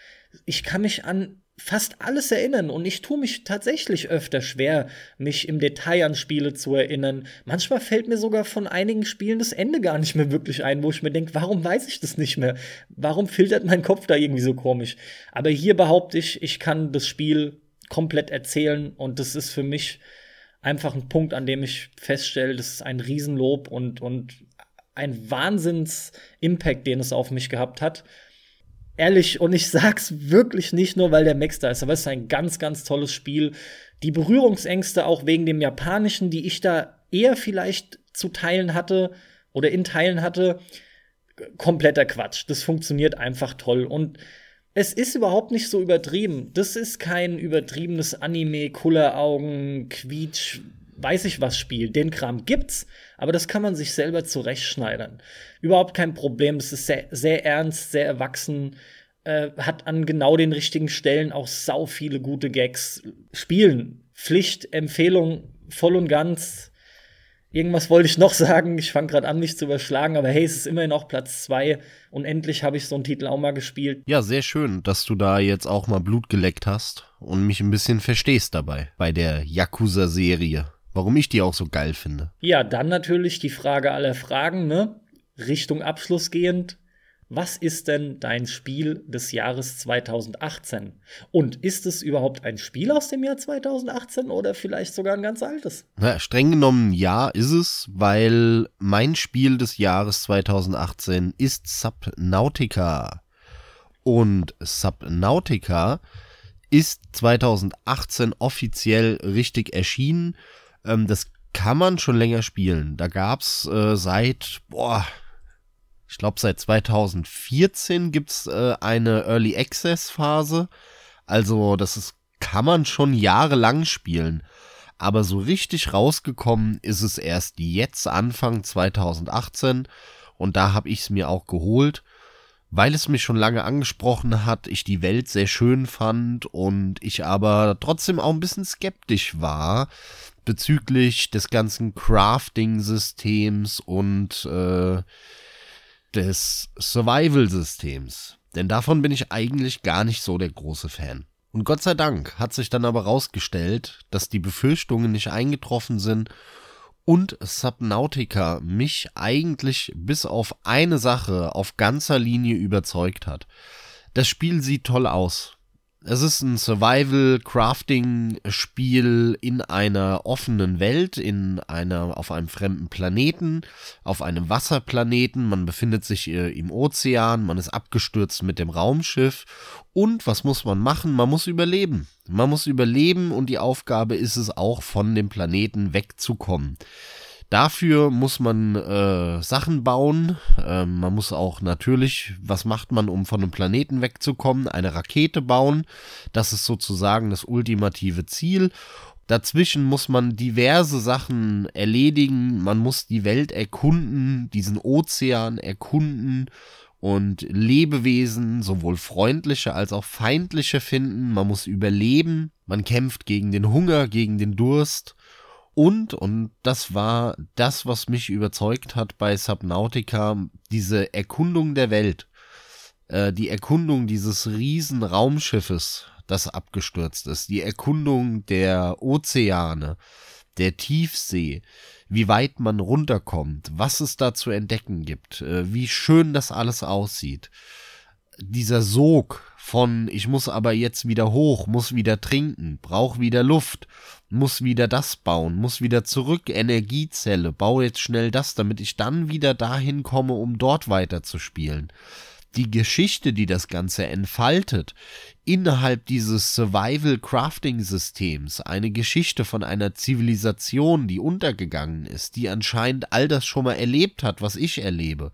Ich kann mich an fast alles erinnern und ich tue mich tatsächlich öfter schwer, mich im Detail an Spiele zu erinnern. Manchmal fällt mir sogar von einigen Spielen das Ende gar nicht mehr wirklich ein, wo ich mir denke, warum weiß ich das nicht mehr? Warum filtert mein Kopf da irgendwie so komisch? Aber hier behaupte ich, ich kann das Spiel komplett erzählen und das ist für mich einfach ein Punkt, an dem ich feststelle, das ist ein Riesenlob und, und ein Wahnsinns-Impact, den es auf mich gehabt hat ehrlich, und ich sag's wirklich nicht nur, weil der Max da ist, aber es ist ein ganz, ganz tolles Spiel. Die Berührungsängste auch wegen dem Japanischen, die ich da eher vielleicht zu teilen hatte oder in Teilen hatte, kompletter Quatsch. Das funktioniert einfach toll und es ist überhaupt nicht so übertrieben. Das ist kein übertriebenes Anime, Kulleraugen, Quietsch, weiß ich was Spiel. Den Kram gibt's, aber das kann man sich selber zurechtschneidern. Überhaupt kein Problem. Es ist sehr, sehr ernst, sehr erwachsen, äh, hat an genau den richtigen Stellen auch sau viele gute Gags. Spielen, Pflicht, Empfehlung, voll und ganz. Irgendwas wollte ich noch [LAUGHS] sagen. Ich fange gerade an, mich zu überschlagen, aber hey, es ist immerhin auch Platz zwei und endlich habe ich so einen Titel auch mal gespielt. Ja, sehr schön, dass du da jetzt auch mal Blut geleckt hast und mich ein bisschen verstehst dabei bei der Yakuza-Serie. Warum ich die auch so geil finde. Ja, dann natürlich die Frage aller Fragen, ne? Richtung Abschluss gehend. Was ist denn dein Spiel des Jahres 2018? Und ist es überhaupt ein Spiel aus dem Jahr 2018 oder vielleicht sogar ein ganz altes? Na, streng genommen ja, ist es, weil mein Spiel des Jahres 2018 ist Subnautica. Und Subnautica ist 2018 offiziell richtig erschienen ähm, das kann man schon länger spielen. Da gab's äh, seit, boah, ich glaube seit 2014 gibt's äh, eine Early Access Phase. Also das ist, kann man schon jahrelang spielen. Aber so richtig rausgekommen ist es erst jetzt Anfang 2018 und da habe ich es mir auch geholt, weil es mich schon lange angesprochen hat, ich die Welt sehr schön fand und ich aber trotzdem auch ein bisschen skeptisch war, bezüglich des ganzen Crafting-Systems und äh, des Survival-Systems. Denn davon bin ich eigentlich gar nicht so der große Fan. Und Gott sei Dank hat sich dann aber rausgestellt, dass die Befürchtungen nicht eingetroffen sind und Subnautica mich eigentlich bis auf eine Sache auf ganzer Linie überzeugt hat. Das Spiel sieht toll aus. Es ist ein Survival-Crafting-Spiel in einer offenen Welt, in einer, auf einem fremden Planeten, auf einem Wasserplaneten. Man befindet sich äh, im Ozean, man ist abgestürzt mit dem Raumschiff. Und was muss man machen? Man muss überleben. Man muss überleben und die Aufgabe ist es auch, von dem Planeten wegzukommen. Dafür muss man äh, Sachen bauen. Ähm, man muss auch natürlich, was macht man, um von einem Planeten wegzukommen? Eine Rakete bauen. Das ist sozusagen das ultimative Ziel. Dazwischen muss man diverse Sachen erledigen. Man muss die Welt erkunden, diesen Ozean erkunden und Lebewesen, sowohl freundliche als auch feindliche finden. Man muss überleben. Man kämpft gegen den Hunger, gegen den Durst. Und, und das war das, was mich überzeugt hat bei Subnautica, diese Erkundung der Welt, äh, die Erkundung dieses riesen Raumschiffes, das abgestürzt ist, die Erkundung der Ozeane, der Tiefsee, wie weit man runterkommt, was es da zu entdecken gibt, äh, wie schön das alles aussieht. dieser Sog von ich muss aber jetzt wieder hoch, muss wieder trinken, brauch wieder Luft, muss wieder das bauen, muss wieder zurück, Energiezelle, baue jetzt schnell das, damit ich dann wieder dahin komme, um dort weiter zu spielen. Die Geschichte, die das Ganze entfaltet, innerhalb dieses Survival-Crafting-Systems, eine Geschichte von einer Zivilisation, die untergegangen ist, die anscheinend all das schon mal erlebt hat, was ich erlebe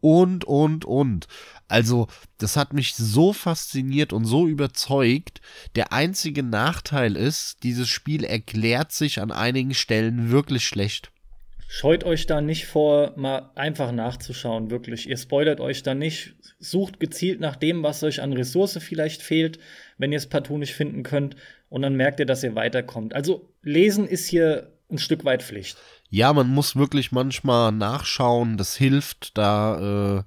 und, und, und. Also, das hat mich so fasziniert und so überzeugt. Der einzige Nachteil ist, dieses Spiel erklärt sich an einigen Stellen wirklich schlecht. Scheut euch da nicht vor, mal einfach nachzuschauen, wirklich. Ihr spoilert euch da nicht. Sucht gezielt nach dem, was euch an Ressource vielleicht fehlt, wenn ihr es partout nicht finden könnt. Und dann merkt ihr, dass ihr weiterkommt. Also, lesen ist hier ein Stück weit Pflicht. Ja, man muss wirklich manchmal nachschauen, das hilft, da äh,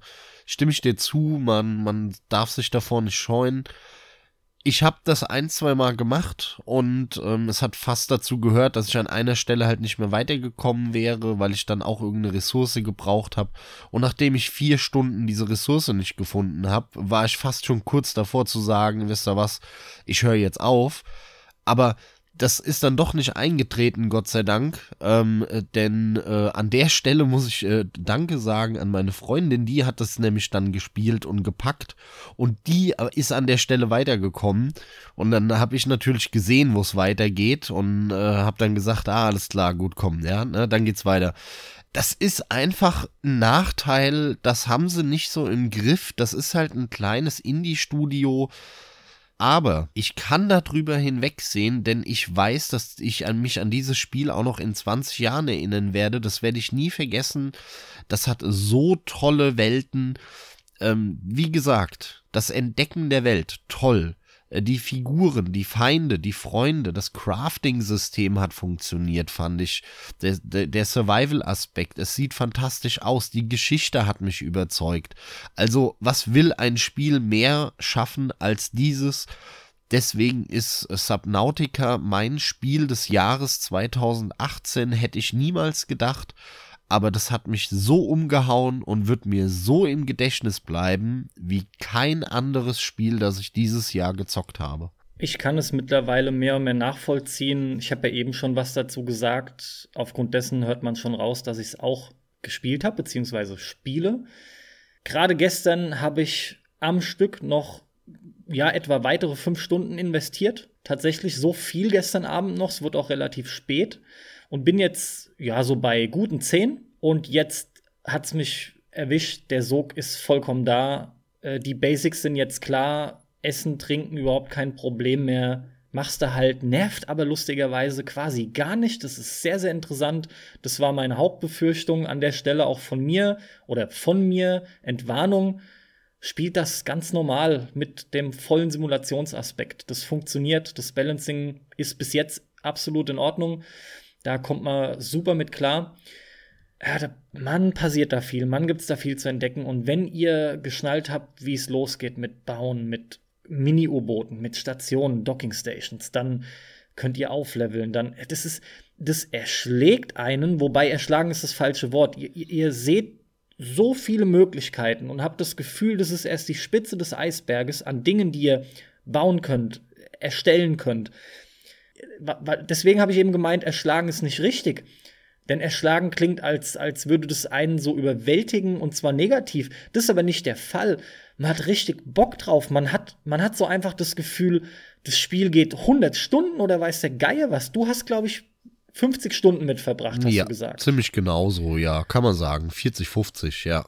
stimme ich dir zu, man, man darf sich davor nicht scheuen. Ich habe das ein, zwei Mal gemacht und ähm, es hat fast dazu gehört, dass ich an einer Stelle halt nicht mehr weitergekommen wäre, weil ich dann auch irgendeine Ressource gebraucht habe. Und nachdem ich vier Stunden diese Ressource nicht gefunden habe, war ich fast schon kurz davor zu sagen, wisst ihr was, ich höre jetzt auf. Aber das ist dann doch nicht eingetreten, Gott sei Dank. Ähm, denn äh, an der Stelle muss ich äh, Danke sagen an meine Freundin, die hat das nämlich dann gespielt und gepackt. Und die äh, ist an der Stelle weitergekommen. Und dann habe ich natürlich gesehen, wo es weitergeht und äh, habe dann gesagt, ah, alles klar, gut, komm, ja, ne, dann geht's weiter. Das ist einfach ein Nachteil, das haben sie nicht so im Griff. Das ist halt ein kleines Indie-Studio aber ich kann darüber hinwegsehen, denn ich weiß, dass ich an mich an dieses Spiel auch noch in 20 Jahren erinnern werde. Das werde ich nie vergessen. Das hat so tolle Welten. Ähm, wie gesagt, das Entdecken der Welt, toll. Äh, die Figuren, die Feinde, die Freunde, das Crafting-System hat funktioniert, fand ich. Der, der, der Survival-Aspekt, es sieht fantastisch aus, die Geschichte hat mich überzeugt. Also, was will ein Spiel mehr schaffen als dieses? Deswegen ist Subnautica mein Spiel des Jahres 2018, hätte ich niemals gedacht aber das hat mich so umgehauen und wird mir so im Gedächtnis bleiben wie kein anderes Spiel, das ich dieses Jahr gezockt habe. Ich kann es mittlerweile mehr und mehr nachvollziehen. Ich habe ja eben schon was dazu gesagt. Aufgrund dessen hört man schon raus, dass ich es auch gespielt habe, beziehungsweise spiele. Gerade gestern habe ich am Stück noch ja etwa weitere fünf Stunden investiert. Tatsächlich so viel gestern Abend noch. Es wird auch relativ spät und bin jetzt ja so bei guten 10 und jetzt hat es mich erwischt. Der Sog ist vollkommen da. Äh, die Basics sind jetzt klar. Essen, trinken überhaupt kein Problem mehr. Machst du halt, nervt aber lustigerweise quasi gar nicht. Das ist sehr, sehr interessant. Das war meine Hauptbefürchtung an der Stelle auch von mir oder von mir. Entwarnung spielt das ganz normal mit dem vollen Simulationsaspekt. Das funktioniert. Das Balancing ist bis jetzt absolut in Ordnung. Da kommt man super mit klar. Ja, da, Mann, passiert da viel, Mann, gibt's da viel zu entdecken. Und wenn ihr geschnallt habt, wie es losgeht mit Bauen, mit Mini-U-Booten, mit Stationen, Docking-Stations, dann könnt ihr aufleveln. Dann, das ist, das erschlägt einen, wobei erschlagen ist das falsche Wort. Ihr, ihr seht so viele Möglichkeiten und habt das Gefühl, das ist erst die Spitze des Eisberges an Dingen, die ihr bauen könnt, erstellen könnt deswegen habe ich eben gemeint, erschlagen ist nicht richtig. Denn erschlagen klingt, als, als würde das einen so überwältigen und zwar negativ. Das ist aber nicht der Fall. Man hat richtig Bock drauf. Man hat, man hat so einfach das Gefühl, das Spiel geht 100 Stunden oder weiß der Geier was. Du hast, glaube ich, 50 Stunden mit verbracht, hast ja, du gesagt. Ziemlich genauso, ja. Kann man sagen. 40, 50, ja.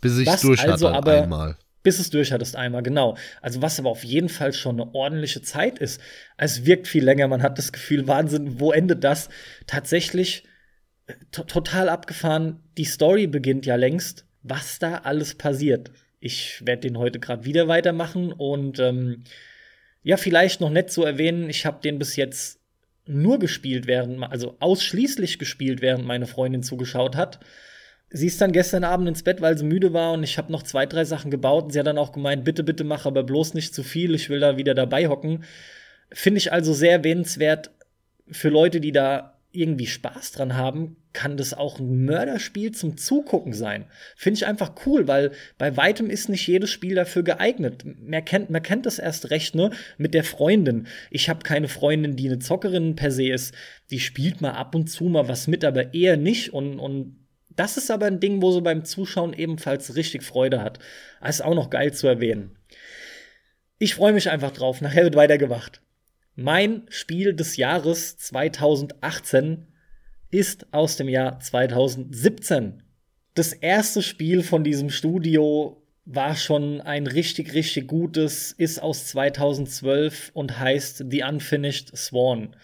Bis ich es durch also hatte aber, einmal bis es durch hattest einmal, genau. Also was aber auf jeden Fall schon eine ordentliche Zeit ist. Es wirkt viel länger, man hat das Gefühl, Wahnsinn, wo endet das? Tatsächlich äh, total abgefahren. Die Story beginnt ja längst. Was da alles passiert. Ich werde den heute gerade wieder weitermachen und ähm, ja, vielleicht noch nett zu erwähnen, ich habe den bis jetzt nur gespielt, während, also ausschließlich gespielt, während meine Freundin zugeschaut hat sie ist dann gestern Abend ins Bett, weil sie müde war und ich habe noch zwei, drei Sachen gebaut und sie hat dann auch gemeint, bitte, bitte mach aber bloß nicht zu viel, ich will da wieder dabei hocken. Finde ich also sehr erwähnenswert für Leute, die da irgendwie Spaß dran haben, kann das auch ein Mörderspiel zum Zugucken sein. Finde ich einfach cool, weil bei weitem ist nicht jedes Spiel dafür geeignet. Man kennt, man kennt das erst recht, ne? Mit der Freundin. Ich habe keine Freundin, die eine Zockerin per se ist. Die spielt mal ab und zu mal was mit, aber eher nicht. Und, und das ist aber ein Ding, wo sie beim Zuschauen ebenfalls richtig Freude hat. Das ist auch noch geil zu erwähnen. Ich freue mich einfach drauf. Nachher wird weitergewacht. Mein Spiel des Jahres 2018 ist aus dem Jahr 2017. Das erste Spiel von diesem Studio war schon ein richtig, richtig gutes, ist aus 2012 und heißt The Unfinished Swan.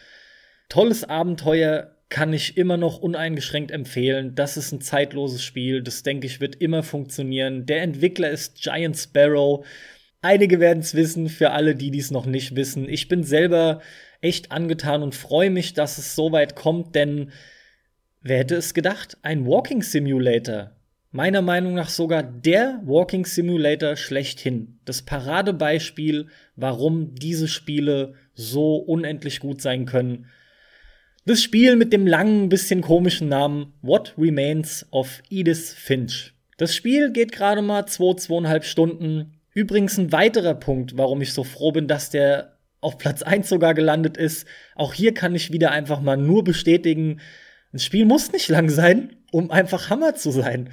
Tolles Abenteuer, kann ich immer noch uneingeschränkt empfehlen. Das ist ein zeitloses Spiel, das denke ich wird immer funktionieren. Der Entwickler ist Giant Sparrow. Einige werden es wissen, für alle, die dies noch nicht wissen. Ich bin selber echt angetan und freue mich, dass es so weit kommt, denn wer hätte es gedacht? Ein Walking Simulator. Meiner Meinung nach sogar der Walking Simulator schlechthin. Das Paradebeispiel, warum diese Spiele so unendlich gut sein können. Das Spiel mit dem langen, bisschen komischen Namen What Remains of Edith Finch. Das Spiel geht gerade mal zwei, zweieinhalb Stunden Übrigens ein weiterer Punkt, warum ich so froh bin, dass der auf Platz 1 sogar gelandet ist. Auch hier kann ich wieder einfach mal nur bestätigen, ein Spiel muss nicht lang sein, um einfach Hammer zu sein.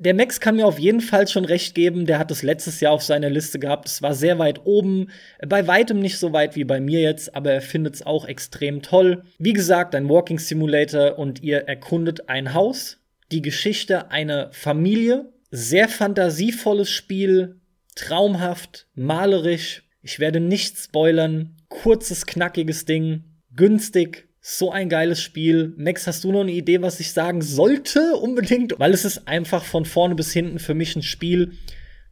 Der Max kann mir auf jeden Fall schon recht geben, der hat es letztes Jahr auf seiner Liste gehabt. Es war sehr weit oben, bei weitem nicht so weit wie bei mir jetzt, aber er findet es auch extrem toll. Wie gesagt, ein Walking Simulator und ihr erkundet ein Haus, die Geschichte einer Familie, sehr fantasievolles Spiel, traumhaft, malerisch. Ich werde nichts spoilern. Kurzes, knackiges Ding. Günstig. So ein geiles Spiel. Max, hast du noch eine Idee, was ich sagen sollte? Unbedingt. Weil es ist einfach von vorne bis hinten für mich ein Spiel,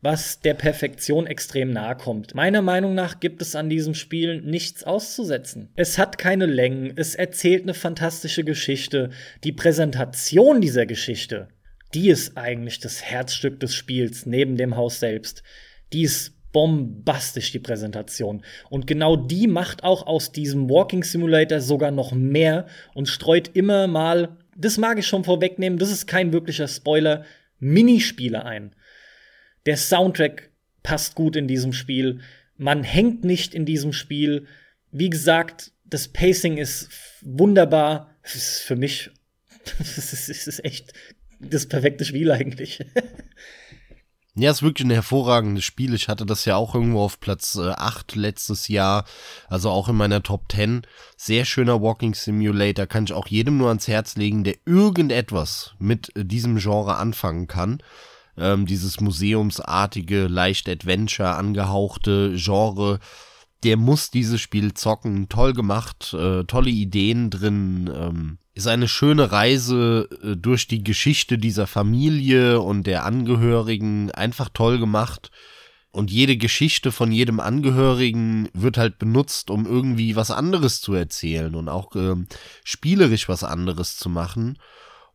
was der Perfektion extrem nahe kommt. Meiner Meinung nach gibt es an diesem Spiel nichts auszusetzen. Es hat keine Längen, es erzählt eine fantastische Geschichte. Die Präsentation dieser Geschichte, die ist eigentlich das Herzstück des Spiels, neben dem Haus selbst. Die ist bombastisch, die Präsentation. Und genau die macht auch aus diesem Walking Simulator sogar noch mehr und streut immer mal, das mag ich schon vorwegnehmen, das ist kein wirklicher Spoiler, Minispiele ein. Der Soundtrack passt gut in diesem Spiel. Man hängt nicht in diesem Spiel. Wie gesagt, das Pacing ist wunderbar. Das ist für mich, [LAUGHS] das ist echt das perfekte Spiel eigentlich. [LAUGHS] Ja, ist wirklich ein hervorragendes Spiel. Ich hatte das ja auch irgendwo auf Platz äh, 8 letztes Jahr, also auch in meiner Top 10. Sehr schöner Walking Simulator, kann ich auch jedem nur ans Herz legen, der irgendetwas mit äh, diesem Genre anfangen kann. Ähm, dieses museumsartige, leicht Adventure angehauchte Genre, der muss dieses Spiel zocken. Toll gemacht, äh, tolle Ideen drin. Ähm, ist eine schöne Reise äh, durch die Geschichte dieser Familie und der Angehörigen einfach toll gemacht. Und jede Geschichte von jedem Angehörigen wird halt benutzt, um irgendwie was anderes zu erzählen und auch äh, spielerisch was anderes zu machen.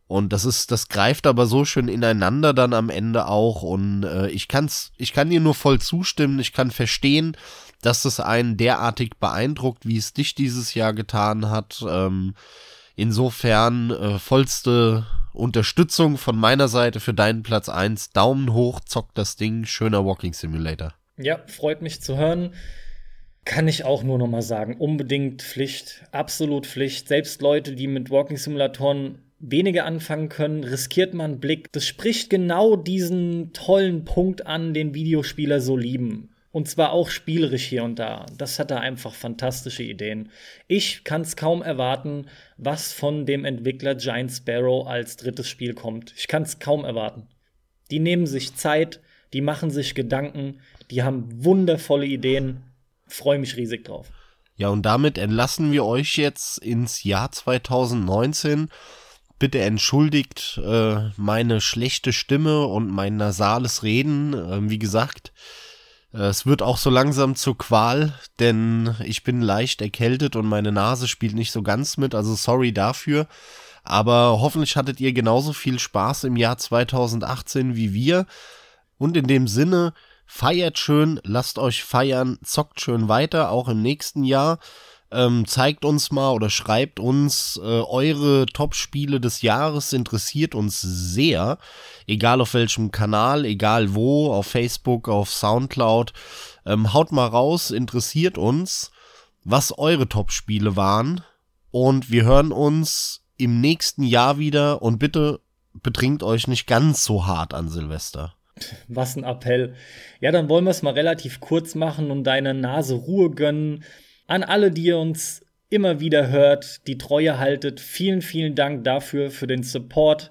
Und das ist, das greift aber so schön ineinander dann am Ende auch. Und äh, ich kann's, ich kann dir nur voll zustimmen. Ich kann verstehen, dass es einen derartig beeindruckt, wie es dich dieses Jahr getan hat. Ähm, Insofern äh, vollste Unterstützung von meiner Seite für deinen Platz 1. Daumen hoch, zockt das Ding, schöner Walking Simulator. Ja, freut mich zu hören. Kann ich auch nur noch mal sagen, unbedingt Pflicht, absolut Pflicht. Selbst Leute, die mit Walking Simulatoren weniger anfangen können, riskiert man einen Blick. Das spricht genau diesen tollen Punkt an, den Videospieler so lieben. Und zwar auch spielerisch hier und da. Das hat er einfach fantastische Ideen. Ich kann es kaum erwarten, was von dem Entwickler Giant Sparrow als drittes Spiel kommt. Ich kann es kaum erwarten. Die nehmen sich Zeit, die machen sich Gedanken, die haben wundervolle Ideen. Freue mich riesig drauf. Ja, und damit entlassen wir euch jetzt ins Jahr 2019. Bitte entschuldigt äh, meine schlechte Stimme und mein nasales Reden. Äh, wie gesagt, es wird auch so langsam zur Qual, denn ich bin leicht erkältet und meine Nase spielt nicht so ganz mit, also sorry dafür. Aber hoffentlich hattet ihr genauso viel Spaß im Jahr 2018 wie wir. Und in dem Sinne, feiert schön, lasst euch feiern, zockt schön weiter, auch im nächsten Jahr. Ähm, zeigt uns mal oder schreibt uns äh, eure Top-Spiele des Jahres, interessiert uns sehr. Egal auf welchem Kanal, egal wo, auf Facebook, auf Soundcloud. Ähm, haut mal raus, interessiert uns, was eure Top-Spiele waren. Und wir hören uns im nächsten Jahr wieder und bitte betrinkt euch nicht ganz so hart an Silvester. Was ein Appell. Ja, dann wollen wir es mal relativ kurz machen und deiner Nase Ruhe gönnen. An alle, die ihr uns immer wieder hört, die Treue haltet, vielen, vielen Dank dafür, für den Support,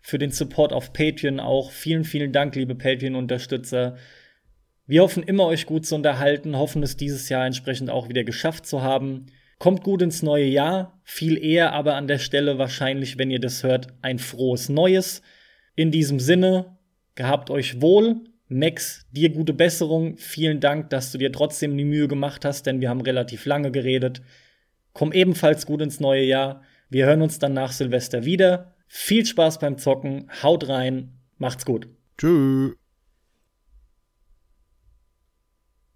für den Support auf Patreon auch. Vielen, vielen Dank, liebe Patreon-Unterstützer. Wir hoffen immer, euch gut zu unterhalten, hoffen es dieses Jahr entsprechend auch wieder geschafft zu haben. Kommt gut ins neue Jahr, viel eher aber an der Stelle wahrscheinlich, wenn ihr das hört, ein frohes Neues. In diesem Sinne, gehabt euch wohl. Max, dir gute Besserung. Vielen Dank, dass du dir trotzdem die Mühe gemacht hast, denn wir haben relativ lange geredet. Komm ebenfalls gut ins neue Jahr. Wir hören uns dann nach Silvester wieder. Viel Spaß beim Zocken. Haut rein. Macht's gut. Tschüss.